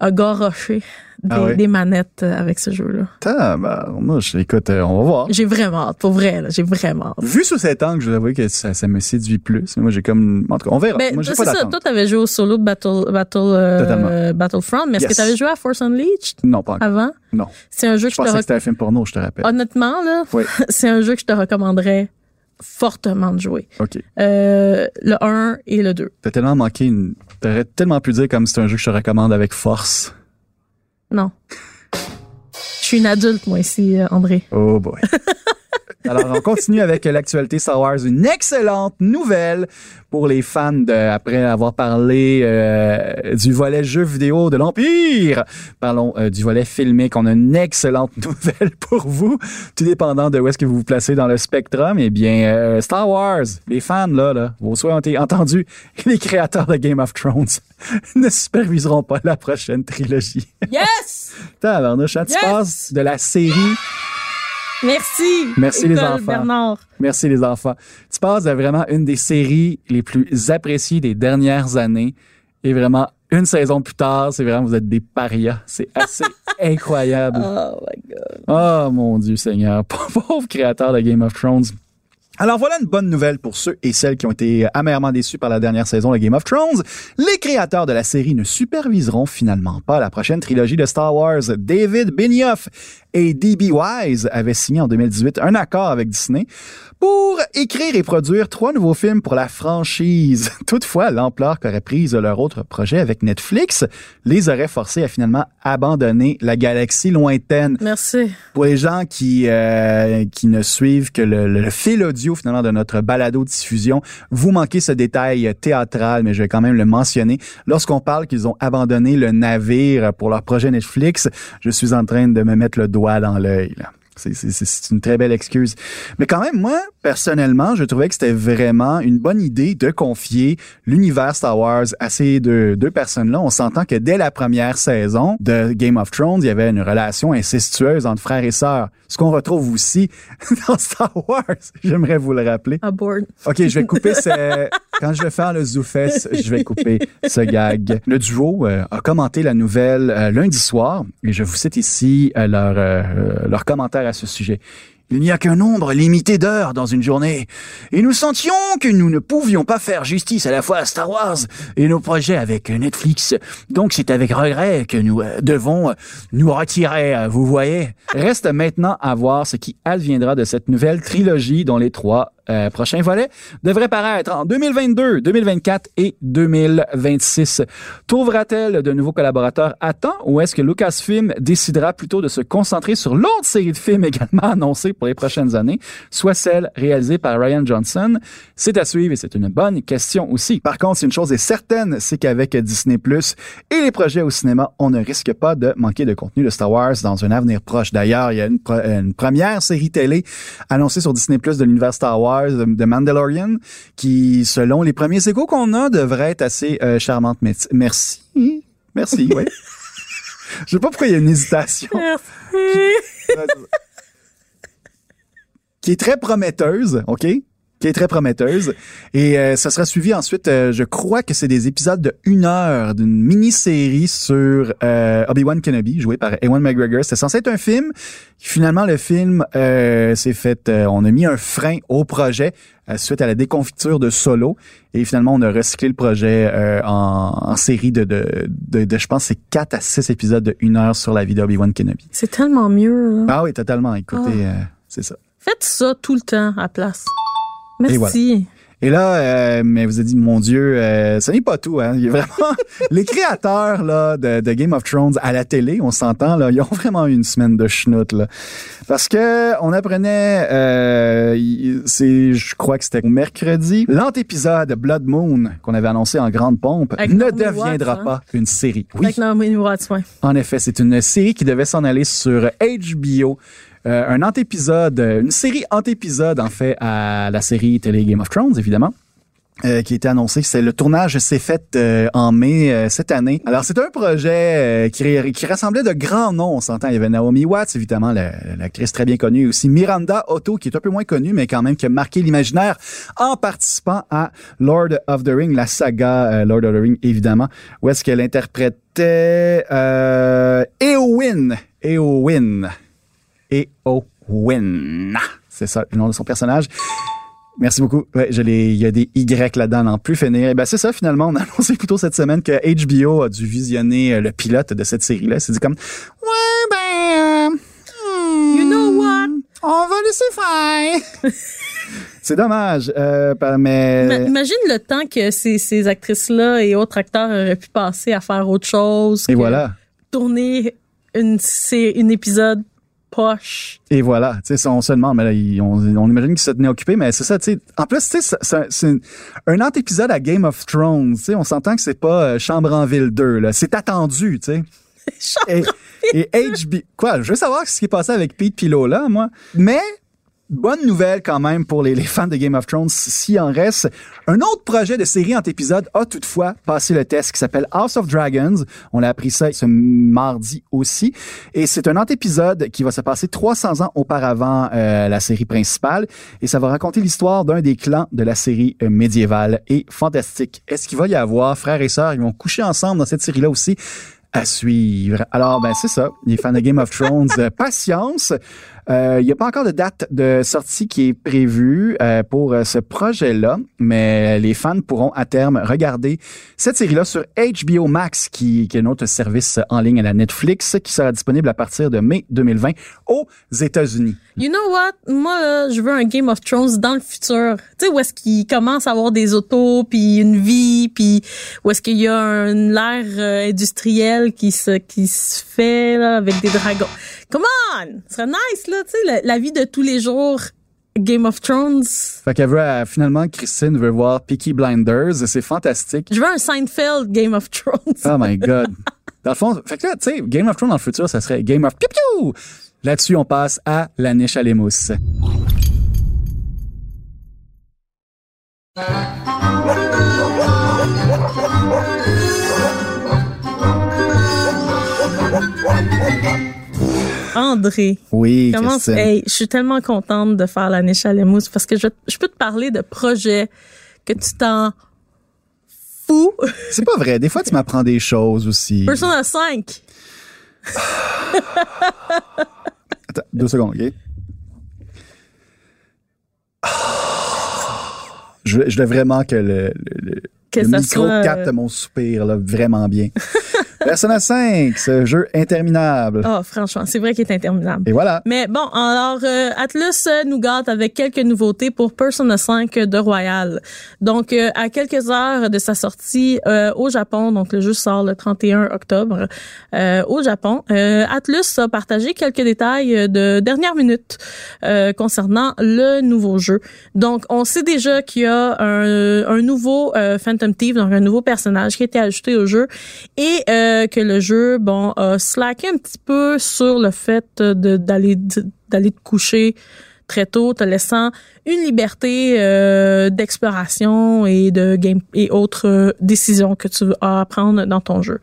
a garoché des, Ah des manettes euh, avec ce jeu-là. Putain, moi, je- écoute, euh, on va voir. J'ai vraiment hâte, pour vrai, là, j'ai vraiment hâte. Vu sous cet angle, je dois avouer que ça, ça me séduit plus. Moi, j'ai comme, en tout cas, on verra. Ben, moi, j'ai c'est pas ça, toi, t'avais joué au solo de Battle, Battle, euh. Battlefront, mais est-ce Yes. que t'avais joué à Force Unleashed? Non, pas encore. avant? Non. C'est un jeu que Je je te pensais que c'était un film porno, je te rappelle. Honnêtement, là, Oui. [laughs] c'est un jeu que je te recommanderais fortement de jouer. OK. Euh, le 1 et le 2. T'as tellement manqué une, t'aurais tellement pu dire comme c'est un jeu que je te recommande avec force. Non. Je suis une adulte, moi, ici, euh, André. Oh boy. [laughs] Alors, on continue avec l'actualité Star Wars. Une excellente nouvelle pour les fans de, après avoir parlé euh, du volet jeu vidéo de l'Empire. Parlons euh, du volet filmique. On a une excellente [laughs] nouvelle pour vous. Tout dépendant de où est-ce que vous vous placez dans le spectrum. Eh bien, euh, Star Wars, les fans, là, là, vos souhaits ont été entendus. [laughs] Les créateurs de Game of Thrones [laughs] ne superviseront pas la prochaine trilogie. Yes! Tabarnouche, hein, tu Yes! passes de la série Merci. Merci, les enfants. Bernard. Merci les enfants. Tu passes de vraiment une des séries les plus appréciées des dernières années et vraiment une saison plus tard, c'est vraiment vous êtes des parias. C'est assez [laughs] incroyable. Oh my god. Oh mon Dieu Seigneur, [laughs] pauvre créateur de Game of Thrones. Alors voilà une bonne nouvelle pour ceux et celles qui ont été amèrement déçus par la dernière saison de Game of Thrones. Les créateurs de la série ne superviseront finalement pas la prochaine trilogie de Star Wars. David Benioff et D.B. Wise avaient signé en 2018 un accord avec Disney pour écrire et produire trois nouveaux films pour la franchise. [laughs] Toutefois, l'ampleur qu'aurait prise leur autre projet avec Netflix les aurait forcés à finalement abandonner la galaxie lointaine Merci. pour les gens qui euh, qui ne suivent que le, le fil audio finalement de notre balado diffusion, vous manquez ce détail théâtral, mais je vais quand même le mentionner. Lorsqu'on parle qu'ils ont abandonné le navire pour leur projet Netflix, je suis en train de me mettre le dans l'œil. là. C'est- une très belle excuse. Mais quand même, moi, personnellement, je trouvais que c'était vraiment une bonne idée de confier l'univers Star Wars à ces deux, deux personnes-là. On s'entend que dès la première saison de Game of Thrones, il y avait une relation incestueuse entre frères et sœurs. Ce qu'on retrouve aussi [laughs] dans Star Wars. [laughs] J'aimerais vous le rappeler. Abort. OK, je vais couper ce... [laughs] Quand je vais faire le zoufès, je vais couper ce gag. Le duo euh, a commenté la nouvelle euh, lundi soir et je vous cite ici euh, leur, euh, leur commentaire à ce sujet. Il n'y a qu'un nombre limité d'heures dans une journée. Et nous sentions que nous ne pouvions pas faire justice à la fois à Star Wars et nos projets avec Netflix. Donc c'est avec regret que nous euh, devons euh, nous retirer, euh, vous voyez. Reste maintenant à voir ce qui adviendra de cette nouvelle trilogie dont les trois euh, prochains volets devraient paraître en 2022, 2024 et 2026. Trouvera-t-elle de nouveaux collaborateurs à temps ou est-ce que Lucasfilm décidera plutôt de se concentrer sur l'autre série de films également annoncée pour les prochaines années, soit celle réalisée par Ryan Johnson? C'est à suivre et c'est une bonne question aussi. Par contre, une chose est certaine, c'est qu'avec Disney Plus et les projets au cinéma, on ne risque pas de manquer de contenu de Star Wars dans un avenir proche. D'ailleurs, il y a une, une première série télé annoncée sur Disney Plus de l'univers Star Wars, de Mandalorian, qui, selon les premiers échos qu'on a, devrait être assez euh, charmante. Mais- Merci. Merci, oui. [laughs] Je sais pas pourquoi il y a une hésitation. Merci. qui est très prometteuse, OK? Qui est très prometteuse. Et euh, ça sera suivi ensuite, euh, je crois que c'est des épisodes de une heure d'une mini-série sur euh, Obi-Wan Kenobi, joué par Ewan McGregor. C'était censé être un film. Finalement, le film euh, s'est fait... euh, on a mis un frein au projet euh, suite à la déconfiture de Solo. Et finalement, on a recyclé le projet euh, en, en série de, de, de, de, je pense, c'est 4 à 6 épisodes de une heure sur la vie d'Obi-Wan Kenobi. C'est tellement mieux. là. Ah oui, totalement. Écoutez, euh, c'est ça. Faites ça tout le temps à place. Et Merci. Et là, euh, mais vous avez dit, mon Dieu, euh, ce n'est pas tout. Hein. Il y a vraiment [laughs] les créateurs là de, de Game of Thrones à la télé, on s'entend là, ils ont vraiment eu une semaine de schnout là, parce que on apprenait, euh, c'est, je crois que c'était mercredi, l'antépisode Blood Moon qu'on avait annoncé en grande pompe Avec ne deviendra Watts, hein? pas une série. Oui, Avec Naomi Watts, ouais. en effet, c'est une série qui devait s'en aller sur HBO. Euh, un antépisode, euh, une série antépisode en fait à la série télé Game of Thrones, évidemment. euh, qui été annoncé. C'est le tournage s'est fait en mai cette année. Alors c'est un projet qui, rassemblait de grands noms. On s'entend. Il y avait Naomi Watts, évidemment, l'actrice très bien connue, aussi Miranda Otto, qui est un peu moins connue, mais quand même qui a marqué l'imaginaire en participant à Lord of the Ring, la saga Lord of the Ring, évidemment, où est-ce qu'elle interprétait euh, Eowyn. Eowyn. Eowyn. C'est ça le nom de son personnage. Merci beaucoup. Ouais, je il y a des Y là-dedans, n'en plus finir. Et ben c'est ça finalement. On a annoncé plutôt cette semaine que HBO a dû visionner euh, le pilote de cette série-là. C'est dit comme ouais ben, euh, you know what, on va laisser faire. [laughs] C'est dommage, euh, mais... Imagine le temps que ces, ces actrices-là et autres acteurs auraient pu passer à faire autre chose. Et voilà. Tourner une, une épisode poche. Et voilà, tu sais, on se demande, mais là, on, on, imagine qu'ils se tenaient occupés, mais c'est ça, tu sais. En plus, tu sais, c'est un antépisode à Game of Thrones, tu sais, on s'entend que c'est pas euh, Chambre en ville 2, là. C'est attendu, tu sais. [laughs] et, et HB, quoi, je veux savoir ce qui est passé avec Pete Pilot là, moi. Mais bonne nouvelle quand même pour les, fans de Game of Thrones, s'il en reste. Un autre projet de série en épisode a toutefois passé le test qui s'appelle House of Dragons. On a appris ça ce mardi aussi. Et c'est un antépisode qui va se passer 300 ans auparavant euh, la série principale. Et ça va raconter l'histoire d'un des clans de la série euh, médiévale et fantastique. Est-ce qu'il va y avoir frères et sœurs? Ils vont coucher ensemble dans cette série-là aussi? À suivre. Alors, ben c'est ça. Les fans de Game of Thrones, euh, patience. Euh, il n'y a pas encore de date de sortie qui est prévue euh, pour ce projet-là, mais les fans pourront à terme regarder cette série-là sur HBO Max, qui, qui est notre service en ligne à la Netflix, qui sera disponible à partir de mai 2020 aux États-Unis. You know what? Moi, je veux un Game of Thrones dans le futur. Tu sais, où est-ce qu'il commence à avoir des autos, puis une vie, puis où est-ce qu'il y a une l'ère euh, industrielle qui se, qui se fait là, avec des dragons. Come on! Ce serait nice, là, tu sais, la, vie de tous les jours. Game of Thrones. Fait qu'elle veut, euh, finalement, Christine veut voir Peaky Blinders. C'est fantastique. Je veux un Seinfeld Game of Thrones. oh my [laughs] God. Dans le fond, fait que là, tu sais, Game of Thrones dans le futur, ça serait Game of Piu Là-dessus, on passe à la niche à l'émousse. André. Oui, Comment hey, je suis tellement contente de faire la niche à l'émousse parce que je, je peux te parler de projets que tu t'en fous. [laughs] C'est pas vrai. Des fois, tu m'apprends des choses aussi. Persona 5. Attends, deux secondes, OK? Je, je veux vraiment que le, le, le micro capte mon soupir là, vraiment bien. [laughs] Persona 5, ce jeu interminable. Oh, franchement, c'est vrai qu'il est interminable. Et voilà. Mais bon, alors, euh, Atlus nous gâte avec quelques nouveautés pour Persona 5 de Royal. Donc, euh, à quelques heures de sa sortie euh, au Japon, donc le jeu sort le 31 octobre au Japon, Atlus a partagé quelques détails de dernière minute concernant le nouveau jeu. Donc, on sait déjà qu'il y a un, un nouveau Phantom donc un nouveau personnage qui a été ajouté au jeu et que le jeu, bon, a slacké un petit peu sur le fait d'aller d'aller te coucher très tôt, te laissant une liberté euh, d'exploration et de game et autres décisions que tu as à prendre dans ton jeu.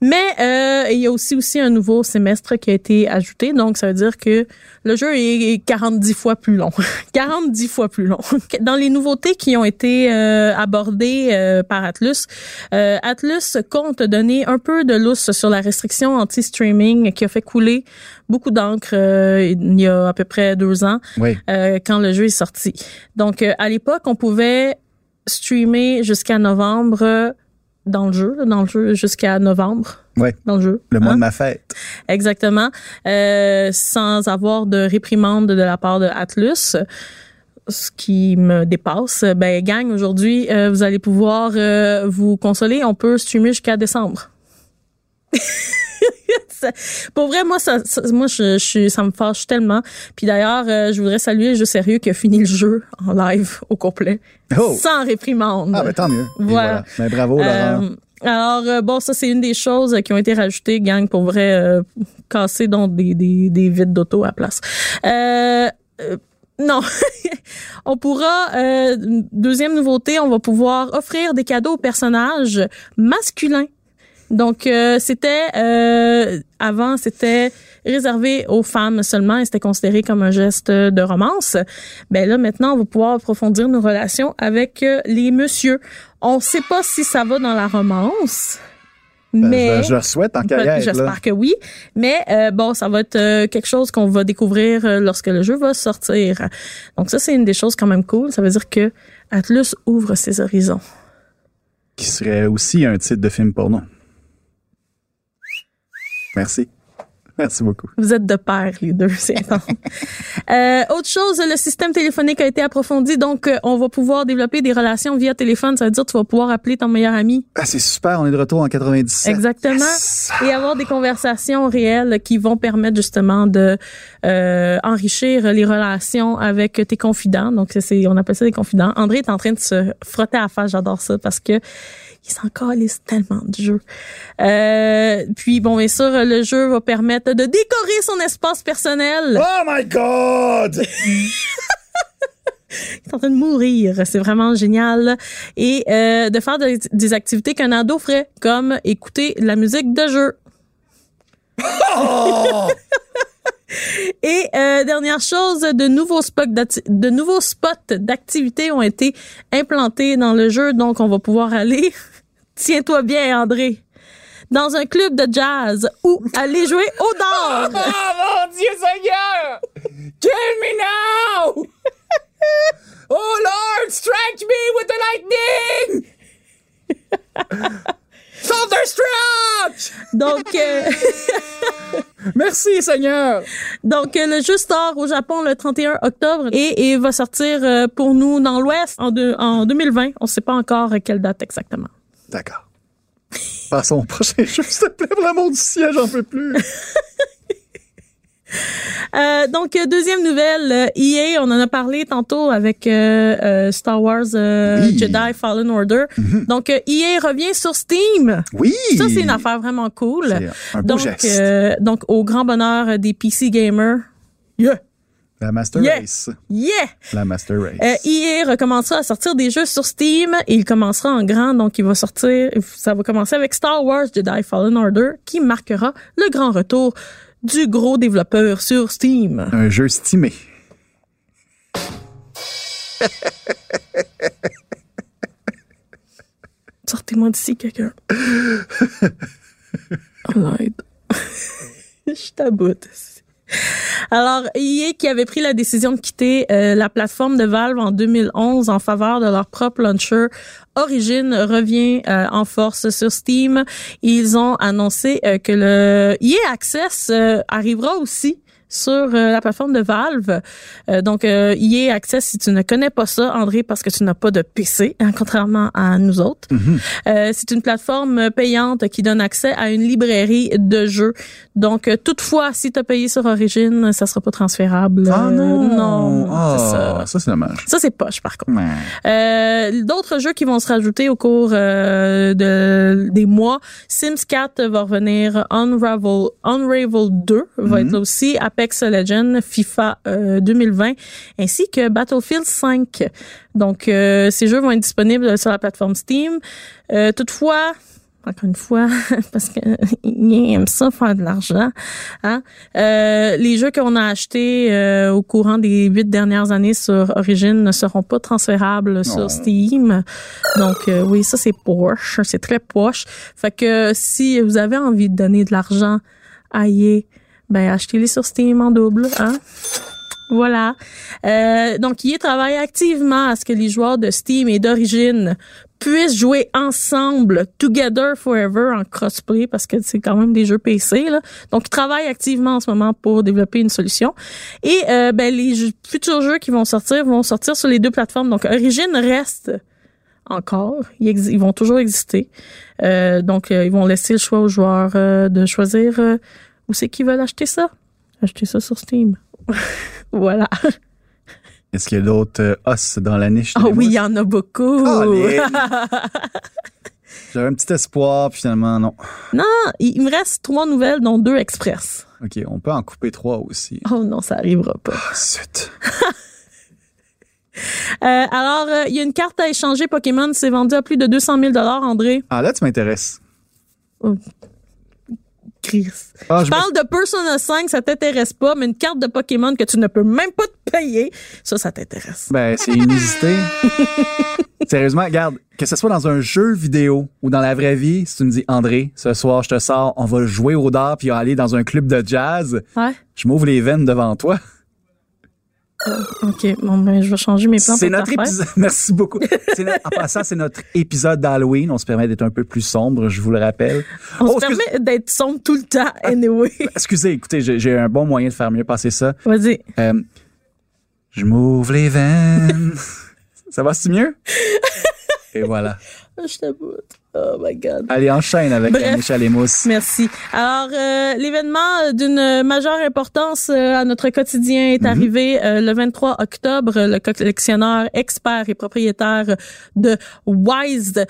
Mais euh, il y a aussi aussi un nouveau semestre qui a été ajouté, donc ça veut dire que le jeu est 40 fois plus long. [laughs] 40 fois plus long. [laughs] Dans les nouveautés qui ont été euh, abordées euh, par Atlus, euh, Atlus compte donner un peu de lousse sur la restriction anti-streaming qui a fait couler beaucoup d'encre il y a à peu près deux ans quand le jeu est sorti. Donc à l'époque, on pouvait streamer jusqu'à novembre dans le jeu, dans le jeu jusqu'à novembre. Oui. Dans le jeu. Le mois de hein? ma fête. Exactement. Euh, sans avoir de réprimande de la part de Atlus ce qui me dépasse. Ben, gang, aujourd'hui, euh, vous allez pouvoir euh, vous consoler. On peut streamer jusqu'à décembre. [laughs] [laughs] pour vrai, moi, ça, moi, je, je, ça me fâche tellement. Puis d'ailleurs, euh, je voudrais saluer le jeu sérieux qui a fini le jeu en live au complet, oh! sans réprimande. Ah ben tant mieux. Voilà. Ben, bravo, Laurent. Euh, alors euh, bon, ça c'est une des choses qui ont été rajoutées, gang, pour vrai, casser donc des, des, des vides d'auto à place. Non. [laughs] on pourra, euh, deuxième nouveauté, on va pouvoir offrir des cadeaux aux personnages masculins. Donc, euh, c'était, euh, avant, c'était réservé aux femmes seulement et c'était considéré comme un geste de romance. Ben là, maintenant, on va pouvoir approfondir nos relations avec euh, les messieurs. On sait pas si ça va dans la romance. Ben, Mais je, je le souhaite en carrière. J'espère que oui. Mais euh, bon, ça va être euh, quelque chose qu'on va découvrir euh, lorsque le jeu va sortir. Donc ça, c'est une des choses quand même cool. Ça veut dire que Atlus ouvre ses horizons. Qui serait aussi un titre de film porno. Merci. Merci beaucoup. Vous êtes de pair, les deux, c'est. [laughs] Euh, autre chose, le système téléphonique a été approfondi, donc euh, on va pouvoir développer des relations via téléphone. Ça veut dire que tu vas pouvoir appeler ton meilleur ami. Ah, c'est super, on est de retour en 97. Exactement. Yes! Et avoir des conversations réelles qui vont permettre justement de euh, enrichir les relations avec tes confidents. Donc c'est on appelle ça des confidents. André est en train de se frotter à la face, j'adore ça parce que il s'en calisse tellement du jeu. Euh, puis bon, bien sûr, le jeu va permettre de décorer son espace personnel. Oh my God! [laughs] Il est en train de mourir. C'est vraiment génial. Et euh, de faire des, des activités qu'un ado ferait, comme écouter de la musique de jeu. [laughs] Et euh, dernière chose, de nouveaux spots de nouveaux spots d'activité ont été implantés dans le jeu, donc on va pouvoir aller. [laughs] Tiens-toi bien, André. Dans un club de jazz ou aller jouer au dard. [laughs] Oh mon Dieu Seigneur! Kill me now! [laughs] Oh Lord, strike me with the lightning! Thunderstruck! Donc, euh, [laughs] Merci Seigneur! donc euh, le jeu sort au Japon le 31 octobre et, et va sortir euh, pour nous dans l'Ouest en, en 2020. On ne sait pas encore quelle date exactement. D'accord. Passons [laughs] au prochain jeu, s'il te plaît, pour l'amour du ciel, j'en peux plus. [laughs] Euh, donc, deuxième nouvelle, euh, EA, on en a parlé tantôt avec euh, Star Wars Oui. Jedi Fallen Order. Donc, euh, EA revient sur Steam. Oui! Ça, c'est une affaire vraiment cool. Un beau donc, geste. donc, au grand bonheur des PC gamers. Yeah! La Master Yeah. Race. Yeah! La Master Race. Euh, EA recommencera à sortir des jeux sur Steam et il commencera en grand, donc il va sortir, ça va commencer avec Star Wars Jedi Fallen Order qui marquera le grand retour du gros développeur sur Steam. Un jeu stimé. Sortez-moi d'ici, quelqu'un. [laughs] Oh, l'aide. [laughs] Je taboute. Alors, EA qui avait pris la décision de quitter euh, la plateforme de Valve en 2011 en faveur de leur propre launcher, Origin revient euh, en force sur Steam. Ils ont annoncé euh, que le EA Access arrivera aussi sur euh, la plateforme de Valve. Euh, donc, euh, EA Access, si tu ne connais pas ça, André, parce que tu n'as pas de PC, [laughs] hein, contrairement à nous autres, euh, c'est une plateforme payante qui donne accès à une librairie de jeux. Donc, euh, toutefois, si tu as payé sur Origin, ça sera pas transférable. Ah Euh, non! non, c'est ça. ça, c'est dommage. Ça, c'est poche, par contre. Ouais. Euh, D'autres jeux qui vont se rajouter au cours euh, de, des mois. Sims 4 va revenir. Unravel, Unravel 2 va être là aussi. Apex Legends, FIFA euh, 2020, ainsi que Battlefield 5. Donc, euh, ces jeux vont être disponibles sur la plateforme Steam. Euh, toutefois, encore une fois, [laughs] parce que [laughs] ils aiment ça faire de l'argent. Hein? Euh, les jeux qu'on a achetés euh, au courant des huit dernières années sur Origin ne seront pas transférables Non. sur Steam. Donc euh, oui, ça c'est poche, c'est très poche. Fait que si vous avez envie de donner de l'argent à EA, ben achetez-les sur Steam en double, hein. Voilà. Euh, donc, EA travaille activement à ce que les joueurs de Steam et d'origine puissent jouer ensemble, together forever, en crossplay, parce que c'est quand même des jeux PC. Là. Donc, ils travaillent activement en ce moment pour développer une solution. Et euh, ben, les futurs jeux qui vont sortir vont sortir sur les deux plateformes. Donc, Origin reste encore. Ils, ils vont toujours exister. Euh, donc, euh, ils vont laisser le choix aux joueurs euh, de choisir où c'est qu'ils veulent acheter ça? Acheter ça sur Steam. [laughs] voilà. Est-ce qu'il y a d'autres euh, os dans la niche? Ah des oui, il y en a beaucoup. J'avais un petit espoir, puis finalement, non. non, il me reste trois nouvelles, dont deux express. OK, on peut en couper trois aussi. Oh non, ça arrivera pas. Ah, zut. [laughs] Euh, alors, euh, il y a une carte à échanger Pokémon, c'est vendu à plus de 200 000 André. Ah, là, tu m'intéresses. Chris. Ah, je je me- parle de Persona 5, ça t'intéresse pas, mais une carte de Pokémon que tu ne peux même pas te payer, ça, ça t'intéresse. Ben, c'est inusité. [laughs] Sérieusement, regarde, que ce soit dans un jeu vidéo ou dans la vraie vie, si tu me dis, André, ce soir, je te sors, on va jouer au dard puis aller dans un club de jazz, Ouais. je m'ouvre les veines devant toi. OK. Bon, ben, je vais changer mes plans C'est notre épisode. [laughs] Merci beaucoup. No- En passant, c'est notre épisode d'Halloween. On se permet d'être un peu plus sombre, je vous le rappelle. On Oh, se excuse- permet d'être sombre tout le temps, anyway. [laughs] Excusez, écoutez, j'ai j'ai un bon moyen de faire mieux passer ça. Vas-y. Euh, je m'ouvre les veines. [laughs] ça va, c'est mieux? Et voilà. Ah, Je t'aboute. Oh my God. Allez, enchaîne avec la Michel Mousse. Merci. Alors, euh, l'événement d'une majeure importance euh, à notre quotidien est arrivé euh, le 23 octobre. Le collectionneur expert et propriétaire de Wise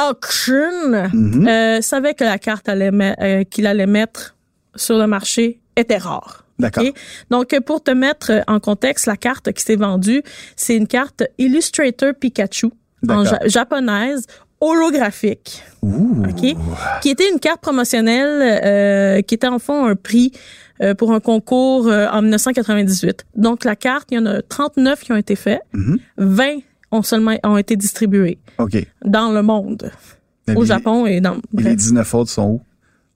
Auction euh, savait que la carte euh, qu'il allait mettre sur le marché était rare. D'accord. Donc, euh, pour te mettre en contexte, la carte qui s'est vendue, c'est une carte Illustrator Pikachu en ja- japonaise holographique. Ouh. OK? Qui était une carte promotionnelle euh, qui était en fond un prix euh, pour un concours euh, en 1998. Donc la carte, il y en a 39 qui ont été faits, Mhm. 20 ont seulement ont été distribués OK. dans le monde, Mais au Japon et dans et les 19 autres sont où?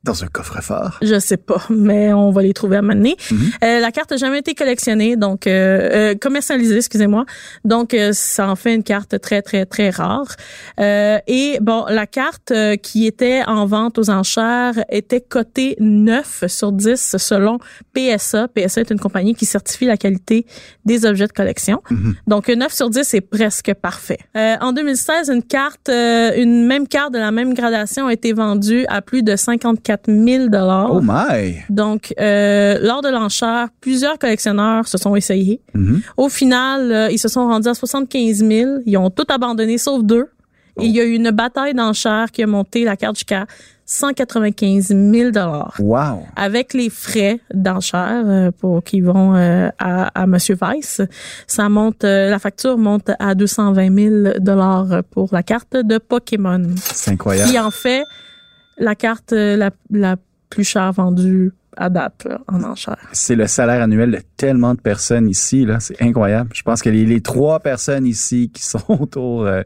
Dans un coffre-fort. je sais pas, mais on va les trouver à mener. Mhm. Euh, la carte n'a jamais été collectionnée, donc euh, euh, commercialisée, excusez-moi. Donc euh, ça en fait une carte très très très rare. Euh, et bon, la carte euh, qui était en vente aux enchères était cotée 9 sur 10 selon PSA. PSA est une compagnie qui certifie la qualité des objets de collection. Donc 9 sur 10 c'est presque parfait. Euh, en 2016, une carte, euh, une même carte de la même gradation a été vendue à plus de 54 000 dollars. Oh my! Donc, euh, lors de l'enchère, plusieurs collectionneurs se sont essayés. Mhm. Au final, euh, ils se sont rendus à 75 000. Ils ont tout abandonné sauf deux. Et il y a eu une bataille d'enchères qui a monté la carte jusqu'à 195 000 dollars. Wow! Avec les frais d'enchères euh, pour qui vont à, à Monsieur Weiss, ça monte, la facture monte à 220 000 dollars pour la carte de Pokémon, C'est incroyable. qui en fait la carte euh, la, la plus chère vendue à date là, en enchères. C'est le salaire annuel de tellement de personnes ici, là. C'est incroyable. Je pense que les, les trois personnes ici qui sont [laughs] autour euh,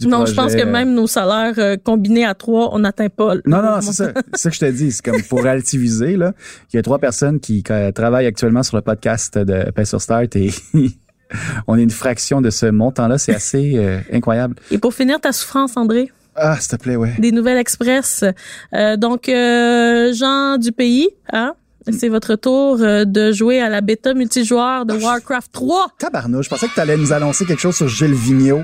du Non, projet... je pense que même nos salaires euh, combinés à trois, on n'atteint pas. le- Non, non, c'est ça. C'est ça que je te dis. C'est comme pour relativiser, là. Il y a trois personnes qui travaillent actuellement sur le podcast de Pay sur Start et [laughs] on est une fraction de ce montant-là. C'est assez euh, incroyable. Et pour finir ta souffrance, André, Ah, s'il te plaît, ouais. des nouvelles express. Euh, donc, euh, Jean du pays, hein? C'est votre tour euh, de jouer à la bêta multijoueur de Warcraft 3. Tabarnouche, je pensais que tu allais nous annoncer quelque chose sur Gilles Vigneault.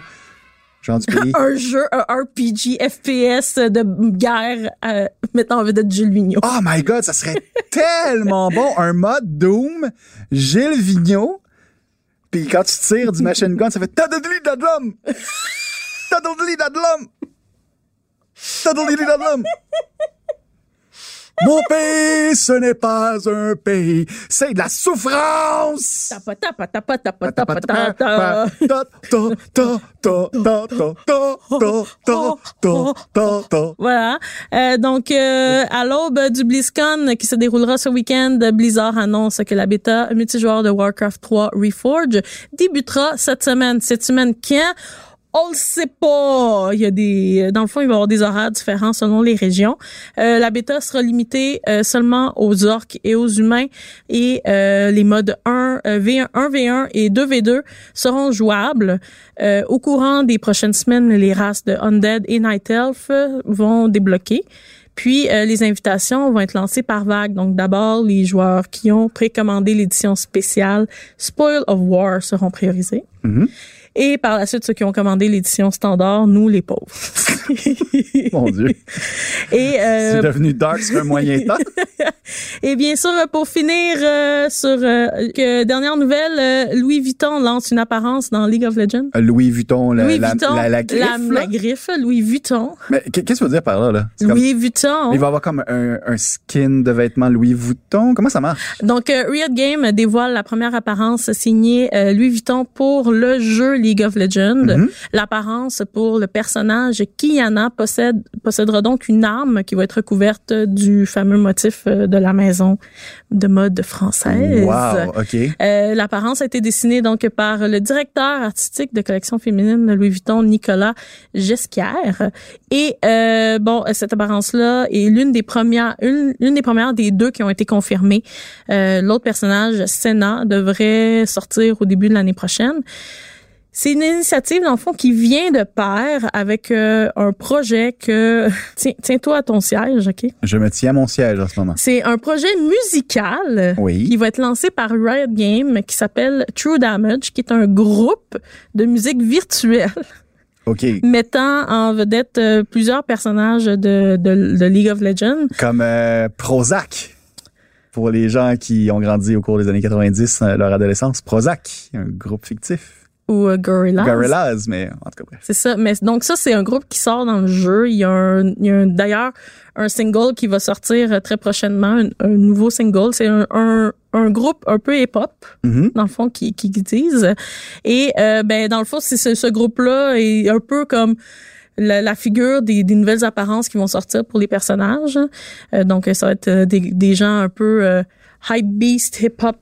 Jean du pays. [laughs] Un jeu, un RPG FPS de guerre euh, mettant en vedette Jules Vigneault. Oh my god, ça serait tellement bon. Un mode Doom, Gilles Vigneault. Puis quand tu tires du machine gun, ça fait Tadadli dadlum! Tadadli dadlum! Mon pays, ce n'est pas un pays, c'est de la souffrance! Voilà. Euh, donc, euh, à l'aube du BlizzCon qui se déroulera ce week-end, Blizzard annonce que la bêta multijoueur de Warcraft 3 Reforge débutera cette semaine. Cette semaine, quand? On le sait pas. Il y a des, dans le fond, il va y avoir des horaires différents selon les régions. Euh, la bêta sera limitée euh, seulement aux orques et aux humains et euh, les modes 1, euh, V1, 1v1 et 2v2 seront jouables. Euh, au courant des prochaines semaines, les races de Undead et Night Elf vont débloquer. Puis euh, les invitations vont être lancées par vague. Donc d'abord, les joueurs qui ont précommandé l'édition spéciale Spoil of War seront priorisés. Mhm. Et par la suite, ceux qui ont commandé l'édition standard, nous les pauvres. [laughs] Mon Dieu. Et euh, C'est devenu dark sur un moyen temps. [laughs] Et bien sûr, pour finir euh, sur euh, que dernière nouvelle, euh, Louis Vuitton lance une apparence dans League of Legends. Louis Vuitton, la, Louis Vuitton, la, la griffe. la, là. la griffe, Louis Vuitton. Mais qu'est- qu'est-ce que tu veux dire par là, là? C'est comme- Louis Vuitton. il va avoir comme un, un skin de vêtements Louis Vuitton. Comment ça marche? Donc, euh, Riot Game dévoile la première apparence signée euh, Louis Vuitton pour le jeu League of Legends. Mhm. L'apparence pour le personnage Kiana possède possédera donc une arme qui va être recouverte du fameux motif euh, de la maison de mode française. Wow, OK. Euh, L'apparence a été dessinée donc par le directeur artistique de collection féminine de Louis Vuitton, Nicolas Gesquière. Et euh, bon, cette apparence-là est l'une des premières, une, l'une des premières des deux qui ont été confirmées. Euh, L'autre personnage, Senna, devrait sortir au début de l'année prochaine. C'est une initiative, dans le fond, qui vient de pair avec euh, un projet que... [laughs] Tiens- Tiens-toi à ton siège, OK? Je me tiens à mon siège en ce moment. C'est un projet musical Oui. qui va être lancé par Riot Games qui s'appelle True Damage, qui est un groupe de musique virtuelle OK. [laughs] mettant en vedette euh, plusieurs personnages de, de, de League of Legends. Comme euh, Prozac. Pour les gens qui ont grandi au cours des années 90, euh, leur adolescence, Prozac, un groupe fictif. Ou euh, Gorillaz. Gorillaz, mais en tout cas, bref. C'est ça. Mais donc ça, c'est un groupe qui sort dans le jeu. Il y a, un, il y a un- d'ailleurs un single qui va sortir euh, très prochainement, un, un nouveau single. C'est un, un, un groupe un peu hip-hop, Mhm. dans le fond, qui, qui disent. Et euh, ben dans le fond, c'est ce, ce groupe-là est un peu comme la, la figure des, des nouvelles apparences qui vont sortir pour les personnages. Euh, donc ça va être euh, des, des gens un peu euh, hype beast, hip-hop,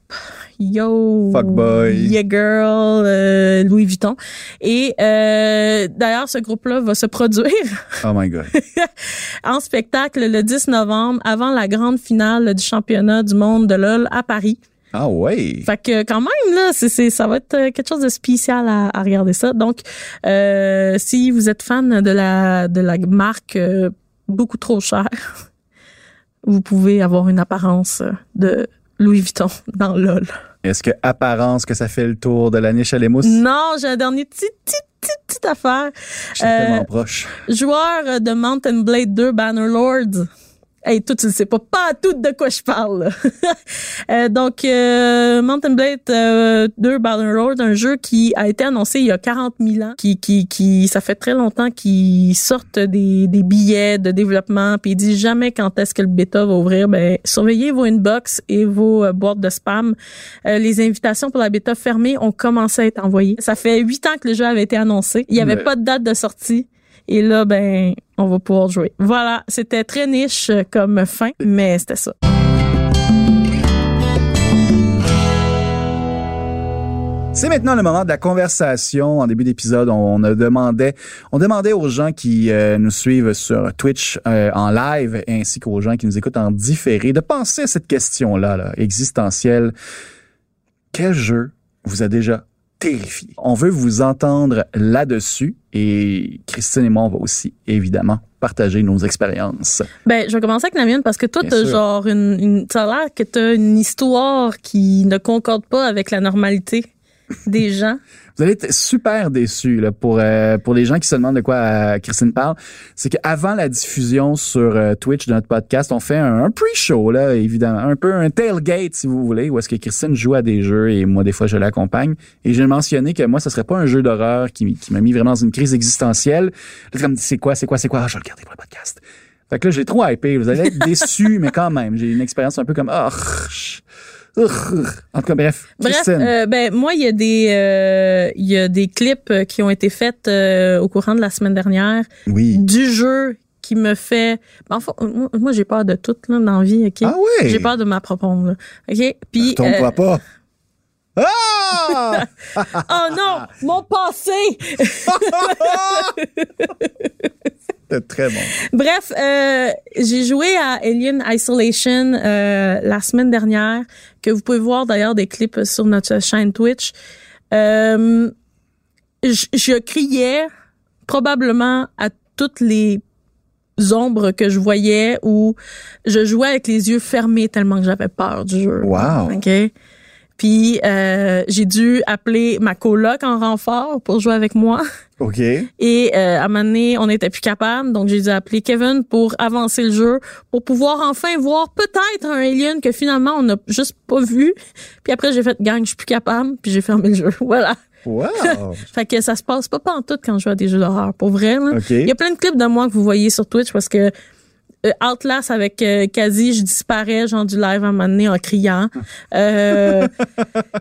yo, Fuckboy. yeah girl, euh, Louis Vuitton. Et euh, d'ailleurs, ce groupe-là va se produire Oh my God. [laughs] en spectacle le 10 novembre avant la grande finale du championnat du monde de LOL à Paris. Ah ouais. Fait que quand même là, c'est c'est ça va être euh, quelque chose de spécial à, à regarder ça. Donc euh, si vous êtes fan de la de la marque euh, beaucoup trop chère, vous pouvez avoir une apparence de Louis Vuitton [laughs] dans LOL. Est-ce que apparence que ça fait le tour de la niche à l'émousse? Non, j'ai un dernier petit petit petit petite affaire. Je suis Euh, tellement proche. Joueur de Mountain Blade 2 Bannerlord. Hey, toi, tu ne sais pas, pas tout de quoi je parle. [laughs] Euh, donc, euh, Mountain Blade euh, 2 Bannerlord, un jeu qui a été annoncé il y a 40 000 ans, qui, qui, qui ça fait très longtemps qu'ils sortent des, des billets de développement, puis ils disent jamais quand est-ce que le bêta va ouvrir. Ben, surveillez vos inbox et vos boîtes de spam. Les invitations pour la bêta fermée ont commencé à être envoyées. Ça fait huit ans que le jeu avait été annoncé. Il n'y avait pas de date de sortie. Et là, ben, on va pouvoir jouer. Voilà, c'était très niche euh, comme fin, mais c'était ça. C'est maintenant le moment de la conversation. En début d'épisode, on, demandait, on demandait aux gens qui euh, nous suivent sur Twitch euh, en live ainsi qu'aux gens qui nous écoutent en différé de penser à cette question-là, là, existentielle. Quel jeu vous a déjà terrifié? On veut vous entendre là-dessus et Christine et moi, on va aussi évidemment partager nos expériences. Ben, je vais commencer avec la mienne parce que toi, t'as genre une, une l'air que t'as une histoire qui ne concorde pas avec la normalité des gens. [laughs] Vous allez être super déçus là, pour euh, pour les gens qui se demandent de quoi euh, Christine parle. C'est qu'avant la diffusion sur euh, Twitch de notre podcast, on fait un, pre-show là, évidemment, un peu un tailgate si vous voulez, où est-ce que Christine joue à des jeux et moi des fois je l'accompagne. Et j'ai mentionné que moi, ce serait pas un jeu d'horreur qui, qui m'a mis vraiment dans une crise existentielle. Là, comme c'est quoi, c'est quoi, c'est quoi? Ah, je vais regarder pour le podcast. Fait que là, j'ai trop hypé. Vous allez être déçus, [laughs] mais quand même, j'ai une expérience un peu comme ch- En tout cas, bref. Bref, euh, ben moi il y a des euh, il y a des clips euh, qui ont été faits euh, au courant de la semaine dernière oui. du jeu qui me fait ben, enfin moi, j'ai peur de tout là dans la vie, OK? Ah ouais? J'ai peur de ma propre. OK? Puis Tombe euh, pas? [laughs] Ah! Oh non, mon passé [laughs] C'était très bon. Bref, euh, j'ai joué à Alien Isolation euh, la semaine dernière, que vous pouvez voir d'ailleurs des clips sur notre chaîne Twitch. Euh, je, je criais probablement à toutes les ombres que je voyais ou je jouais avec les yeux fermés tellement que j'avais peur du jeu. Wow. OK? Puis euh, j'ai dû appeler ma coloc en renfort pour jouer avec moi. OK. Et euh, à un moment donné, on n'était plus capable, donc j'ai dû appeler Kevin pour avancer le jeu, pour pouvoir enfin voir peut-être un alien que finalement on n'a juste pas vu. Puis après j'ai fait gang, je suis plus capable, puis j'ai fermé le jeu. [laughs] Voilà. Wow. [laughs] Fait que ça se passe pas en tout quand je joue à des jeux d'horreur, pour vrai. là. OK. Il y a plein de clips de moi que vous voyez sur Twitch parce que Outlast avec euh, quasi, je disparais, genre du live à un moment donné en criant. Euh,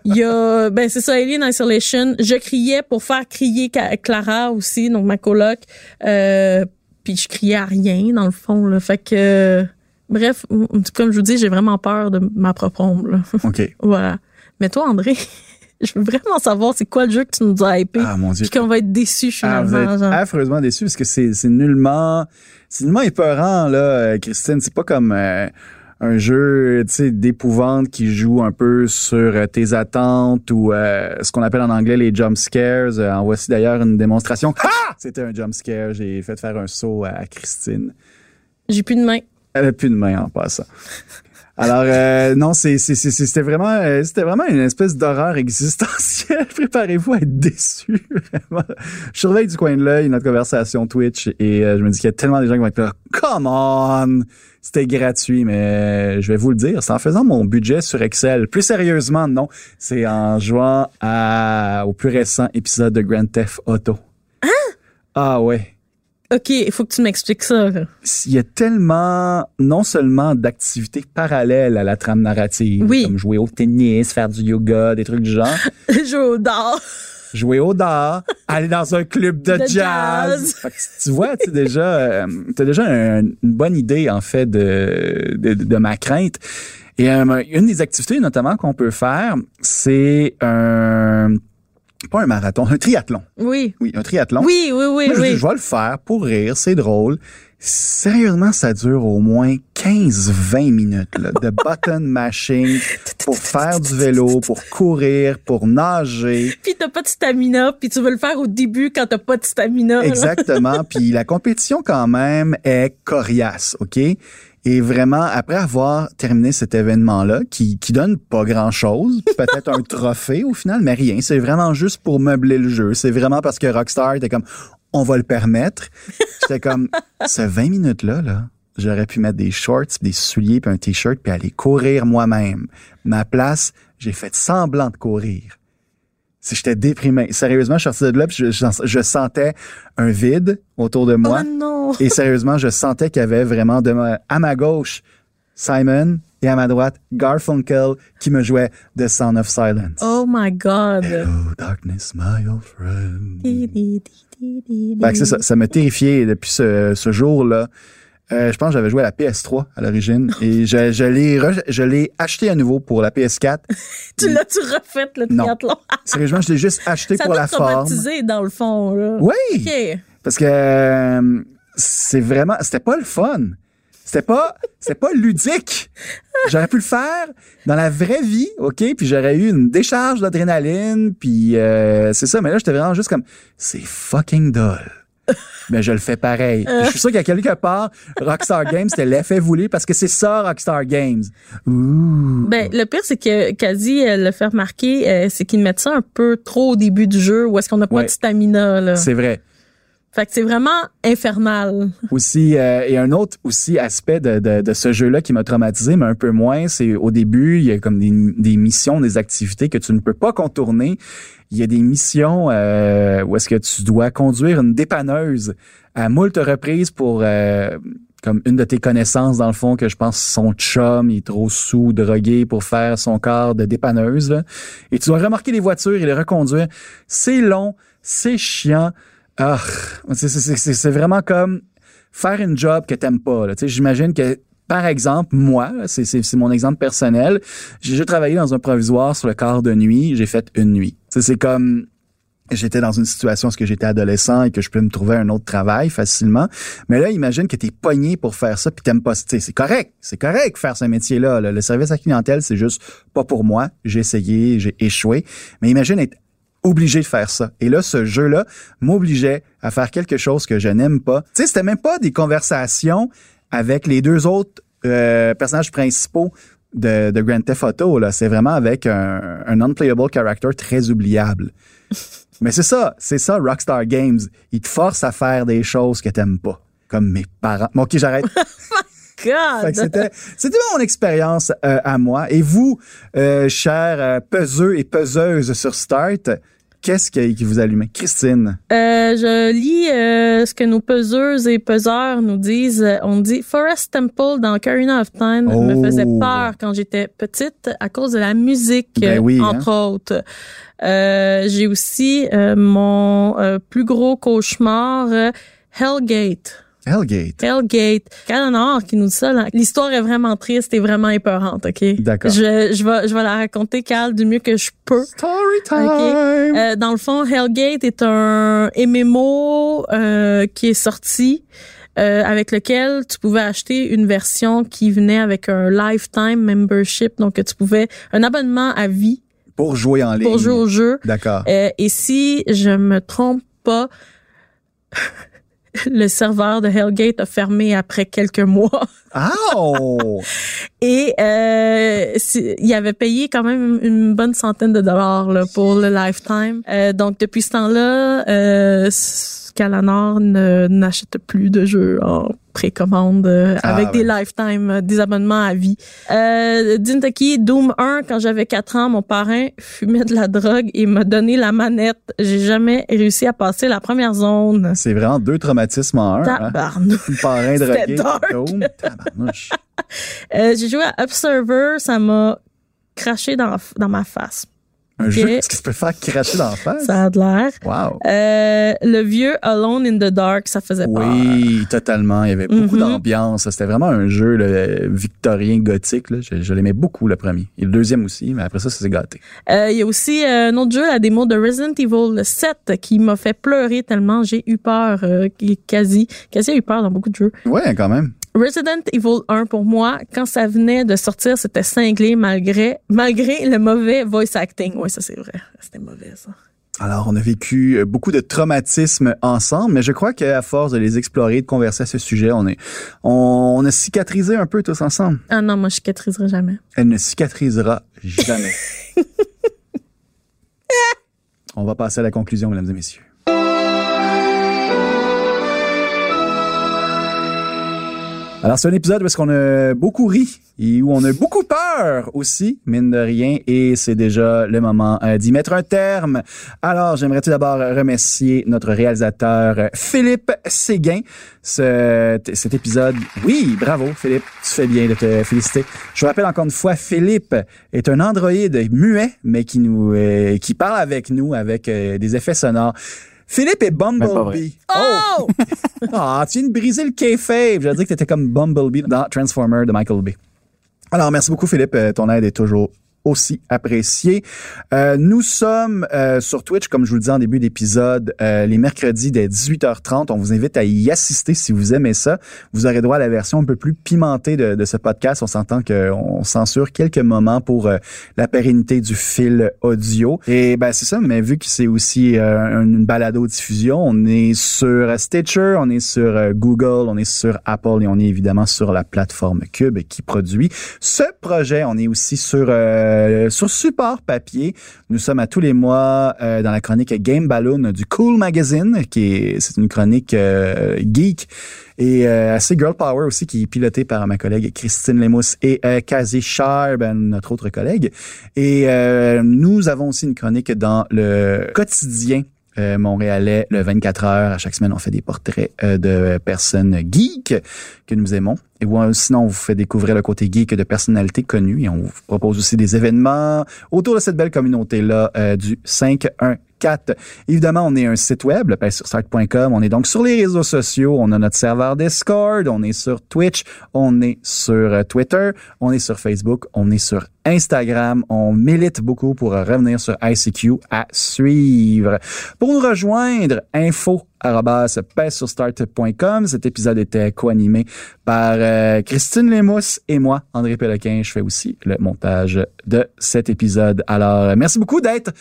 Il y a, ben c'est ça, Alien Isolation. Je criais pour faire crier Clara aussi, donc ma coloc. Euh, puis je criais à rien, dans le fond. Là. Fait que, bref, comme je vous dis, j'ai vraiment peur de ma propre ombre. là. OK. [laughs] voilà. Mais toi, André, [laughs] je veux vraiment savoir c'est quoi le jeu que tu nous as hypé? Ah, mon Dieu. Puis qu'on va être déçus Ah, vous finalement. êtes genre. affreusement déçus parce que c'est c'est nullement c'est nullement épeurant là euh, Christine c'est pas comme euh, un jeu tu sais d'épouvante qui joue un peu sur euh, tes attentes ou euh, ce qu'on appelle en anglais les jump scares. Euh, en voici d'ailleurs une démonstration. Ah! [laughs] C'était un jump scare. J'ai fait faire un saut à Christine. J'ai plus de main. elle a plus de main en passant. [laughs] Alors euh, non, c'est c'est c'est- c'était vraiment euh, c'était vraiment une espèce d'horreur existentielle. [laughs] Préparez-vous à être déçus. Vraiment. Je surveille du coin de l'œil notre conversation Twitch et euh, je me dis qu'il y a tellement de gens qui vont être là. Come on, c'était gratuit, mais je vais vous le dire, c'est en faisant mon budget sur Excel. Plus sérieusement, non, c'est en jouant à au plus récent épisode de Grand Theft Auto. Ah ouais OK, il faut que tu m'expliques ça. là. il y a tellement, non seulement d'activités parallèles à la trame narrative, Oui. comme jouer au tennis, faire du yoga, des trucs du genre, [laughs] Jeu au dard. jouer au dard, aller dans un club de, De jazz. tu vois, tu déjà, euh, t'as déjà un- une bonne idée en fait de, de, de ma crainte. Et euh, une des activités notamment qu'on peut faire, c'est un pas un marathon, un triathlon. Oui. Oui, un triathlon. Oui, oui, oui, Moi, je, oui. dis, je vais le faire pour rire, c'est drôle. Sérieusement, ça dure au moins 15-20 minutes là, de button mashing pour faire du vélo, pour courir, pour nager. Puis t'as pas de stamina, puis tu veux le faire au début quand t'as pas de stamina. Exactement. Puis la compétition quand même est coriace, OK? Et vraiment, après avoir terminé cet événement-là, qui, qui donne pas grand-chose, [laughs] peut-être un trophée au final, mais rien. C'est vraiment juste pour meubler le jeu. C'est vraiment parce que Rockstar était comme, on va le permettre. J'étais comme, [laughs] ce 20 minutes-là, là, j'aurais pu mettre des shorts, des souliers, puis un t-shirt, puis aller courir moi-même. Ma place, j'ai fait semblant de courir. Si j'étais déprimé. Sérieusement, je suis sorti de là, puis je, je- je sentais un vide autour de moi. Oh non. [laughs] Et sérieusement, je sentais qu'il y avait vraiment de ma- à ma gauche Simon et à ma droite Garfunkel qui me jouait The Sound of Silence. Oh my God. Oh, darkness, my old friend. Di, di, di, di, di, Fait que c'est di. ça, ça m'a terrifié depuis ce, ce jour-là. Euh, je pense que j'avais joué à la PS3 à l'origine et je, je l'ai re- je l'ai acheté à nouveau pour la PS4. [laughs] Tu l'as-tu refait, le Non. triathlon? [laughs] Sérieusement, je l'ai juste acheté Ça pour la forme. traumatiser, dans le fond, là. Oui, OK. parce que euh, c'est vraiment, c'était pas le fun. C'était pas, c'était pas ludique. [laughs] J'aurais pu le faire dans la vraie vie, ok, puis j'aurais eu une décharge d'adrénaline, puis euh, c'est ça. Mais là, j'étais vraiment juste comme, c'est fucking dull. Mais je le fais pareil. Puis je suis sûr qu'à quelque part, Rockstar Games, c'était l'effet voulu parce que c'est ça, Rockstar Games. Ouh. Ben, le pire, c'est que quasi elle le fait remarquer, euh, c'est qu'ils mettent ça un peu trop au début du jeu où est-ce qu'on n'a pas Ouais. de stamina, là. C'est vrai. Fait que c'est vraiment infernal. aussi euh, et un autre aussi aspect de, de, de ce jeu-là qui m'a traumatisé, mais un peu moins, c'est au début, il y a comme des, des missions, des activités que tu ne peux pas contourner. Il y a des missions euh, où est-ce que tu dois conduire une dépanneuse à moult reprises pour euh, comme une de tes connaissances dans le fond que je pense son chum il est trop sous drogué pour faire son corps de dépanneuse là. et tu dois remorquer les voitures et les reconduire c'est long c'est chiant ah c'est vraiment comme faire une job que t'aimes pas. Tu J'imagine que, par exemple, moi, c'est mon exemple personnel, j'ai travaillé dans un provisoire sur le quart de nuit, j'ai fait une nuit. Tu C'est comme j'étais dans une situation où j'étais adolescent et que je peux me trouver un autre travail facilement. Mais là, imagine que t'es pogné pour faire ça puis t'aimes pas. Tu C'est correct, c'est correct faire ce métier-là. là. Le service à clientèle, c'est juste pas pour moi. J'ai essayé, j'ai échoué. Mais imagine être obligé de faire ça. Et là, ce jeu-là m'obligeait à faire quelque chose que je n'aime pas. Tu sais, c'était même pas des conversations avec les deux autres euh, personnages principaux de, de Grand Theft Auto. Là, c'est vraiment avec un, un unplayable character très oubliable. [laughs] Mais c'est ça, c'est ça Rockstar Games. Ils te forcent à faire des choses que t'aimes pas, comme mes parents. Bon, ok, j'arrête. [laughs] Que c'était, c'était mon expérience euh, à moi. Et vous, euh, chers euh, peseux et peseuses sur Start, Qu'est-ce qui, qui vous allumait? Christine. Euh, je lis euh, ce que nos peseuses et peseurs nous disent. Euh, On dit Forest Temple dans Ocarina of Time Oh. me faisait peur quand j'étais petite à cause de la musique, Ben hein. entre autres. Euh, J'ai aussi euh, mon euh, plus gros cauchemar, Hellgate. Hellgate. Hellgate. Qui nous dit ça. L'histoire est vraiment triste et vraiment épeurante, OK? D'accord. Je, je, vais, je vais la raconter, Cal, du mieux que je peux. Story time. Euh, dans le fond, Hellgate est un MMO euh, qui est sorti euh, avec lequel tu pouvais acheter une version qui venait avec un lifetime membership, donc tu pouvais un abonnement à vie Pour jouer en ligne. pour jouer au jeu. D'accord. Euh, et si je me trompe pas, [laughs] [laughs] le serveur de Hellgate a fermé après quelques mois. Oh! [laughs] Et euh, si- il avait payé quand même une bonne centaine de dollars là, pour le lifetime. Euh, donc depuis ce temps-là, euh, Calanor n'achète plus de jeux en précommande euh, Ah, avec ouais. des lifetime, euh, des abonnements à vie. Euh, Dintaki, Doom 1, quand j'avais 4 ans, mon parrain fumait de la drogue et m'a donné la manette. J'ai jamais réussi à passer la première zone. C'est vraiment deux traumatismes en un. Hein? Tabarnouche. Parrain C'était drogué. Dôme. [laughs] Tabarnouche. Euh, j'ai joué à Observer, ça m'a craché dans, dans ma face. Un Ok. jeu qui se peut faire cracher face. Ça a de l'air. Wow. Euh, le vieux Alone in the Dark, ça faisait peur. Oui, totalement. Il y avait beaucoup Mhm. d'ambiance. C'était vraiment un jeu là, victorien gothique. Là. Je, je l'aimais beaucoup, le premier. Et le deuxième aussi, mais après ça, ça s'est gâté. Euh, Il y a aussi euh, un autre jeu, la démo de Resident Evil 7, qui m'a fait pleurer tellement j'ai eu peur. euh, quasi, quasi a eu peur dans beaucoup de jeux. Ouais, quand même. Resident Evil 1, pour moi, quand ça venait de sortir, c'était cinglé malgré, malgré le mauvais voice acting. Oui, ça c'est vrai. C'était mauvais, ça. Alors, on a vécu euh, beaucoup de traumatismes ensemble, mais je crois qu'à force de les explorer, de converser à ce sujet, on est, on, on a cicatrisé un peu tous ensemble. Ah non, moi, je cicatriserai jamais. Elle ne cicatrisera jamais. [laughs] on va passer à la conclusion, mesdames et messieurs. Alors, c'est un épisode où est-ce qu'on a beaucoup ri et où on a beaucoup peur aussi, mine de rien, et c'est déjà le moment euh, d'y mettre un terme. Alors, j'aimerais tout d'abord remercier notre réalisateur euh, Philippe Séguin. Ce- cet épisode, oui, bravo Philippe, tu fais bien de te féliciter. Je vous rappelle encore une fois, Philippe est un androïde muet, mais qui nous, euh, qui parle avec nous avec des effets sonores. Philippe est vrai. Bumblebee. Oh! [laughs] Ah, tu viens de briser le kayfabe. J'allais dire que t'étais comme Bumblebee dans Transformer de Michael Bay. Alors, merci beaucoup, Philippe. Euh, Ton aide est toujours aussi appréciée. Euh, nous sommes euh, sur Twitch, comme je vous le disais en début d'épisode, euh, les mercredis dès 18h30. On vous invite à y assister si vous aimez ça. Vous aurez droit à la version un peu plus pimentée de, de ce podcast. On s'entend qu'on censure quelques moments pour euh, la pérennité du fil audio. Et ben c'est ça, mais vu que c'est aussi euh, une balado-diffusion, on est sur Stitcher, on est sur euh, Google, on est sur Apple et on est évidemment sur la plateforme Cube qui produit ce projet. On est aussi sur euh, sur support papier. Nous sommes à tous les mois euh, dans la chronique Game Balloon du Cool Magazine, qui est c'est une chronique euh, geek et euh, assez girl power aussi, qui est pilotée par ma collègue Christine Lemous et euh, Kazi Sharp, notre autre collègue. Et euh, nous avons aussi une chronique dans le quotidien euh, montréalais le 24 heures. À chaque semaine, on fait des portraits euh, de personnes geeks que nous aimons. Et ou, sinon, on vous fait découvrir le côté geek de personnalités connues et on vous propose aussi des événements autour de cette belle communauté-là euh, du 514. Évidemment, on est un site web, le. On est donc sur les réseaux sociaux. On a notre serveur Discord. On est sur Twitch. On est sur euh, Twitter. On est sur Facebook. On est sur Instagram. On milite beaucoup pour euh, revenir sur ICQ à suivre. Pour nous rejoindre, info. Cet épisode était co-animé par euh, Christine Lemous et moi, André Péloquin. Je fais aussi le montage de cet épisode. Alors, merci beaucoup d'être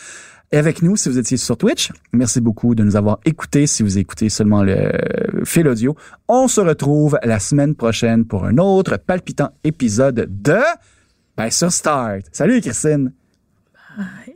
avec nous si vous étiez sur Twitch. Merci beaucoup de nous avoir écoutés si vous écoutez seulement le fil audio. On se retrouve la semaine prochaine pour un autre palpitant épisode de Ben sur Start. Salut Christine. Bye.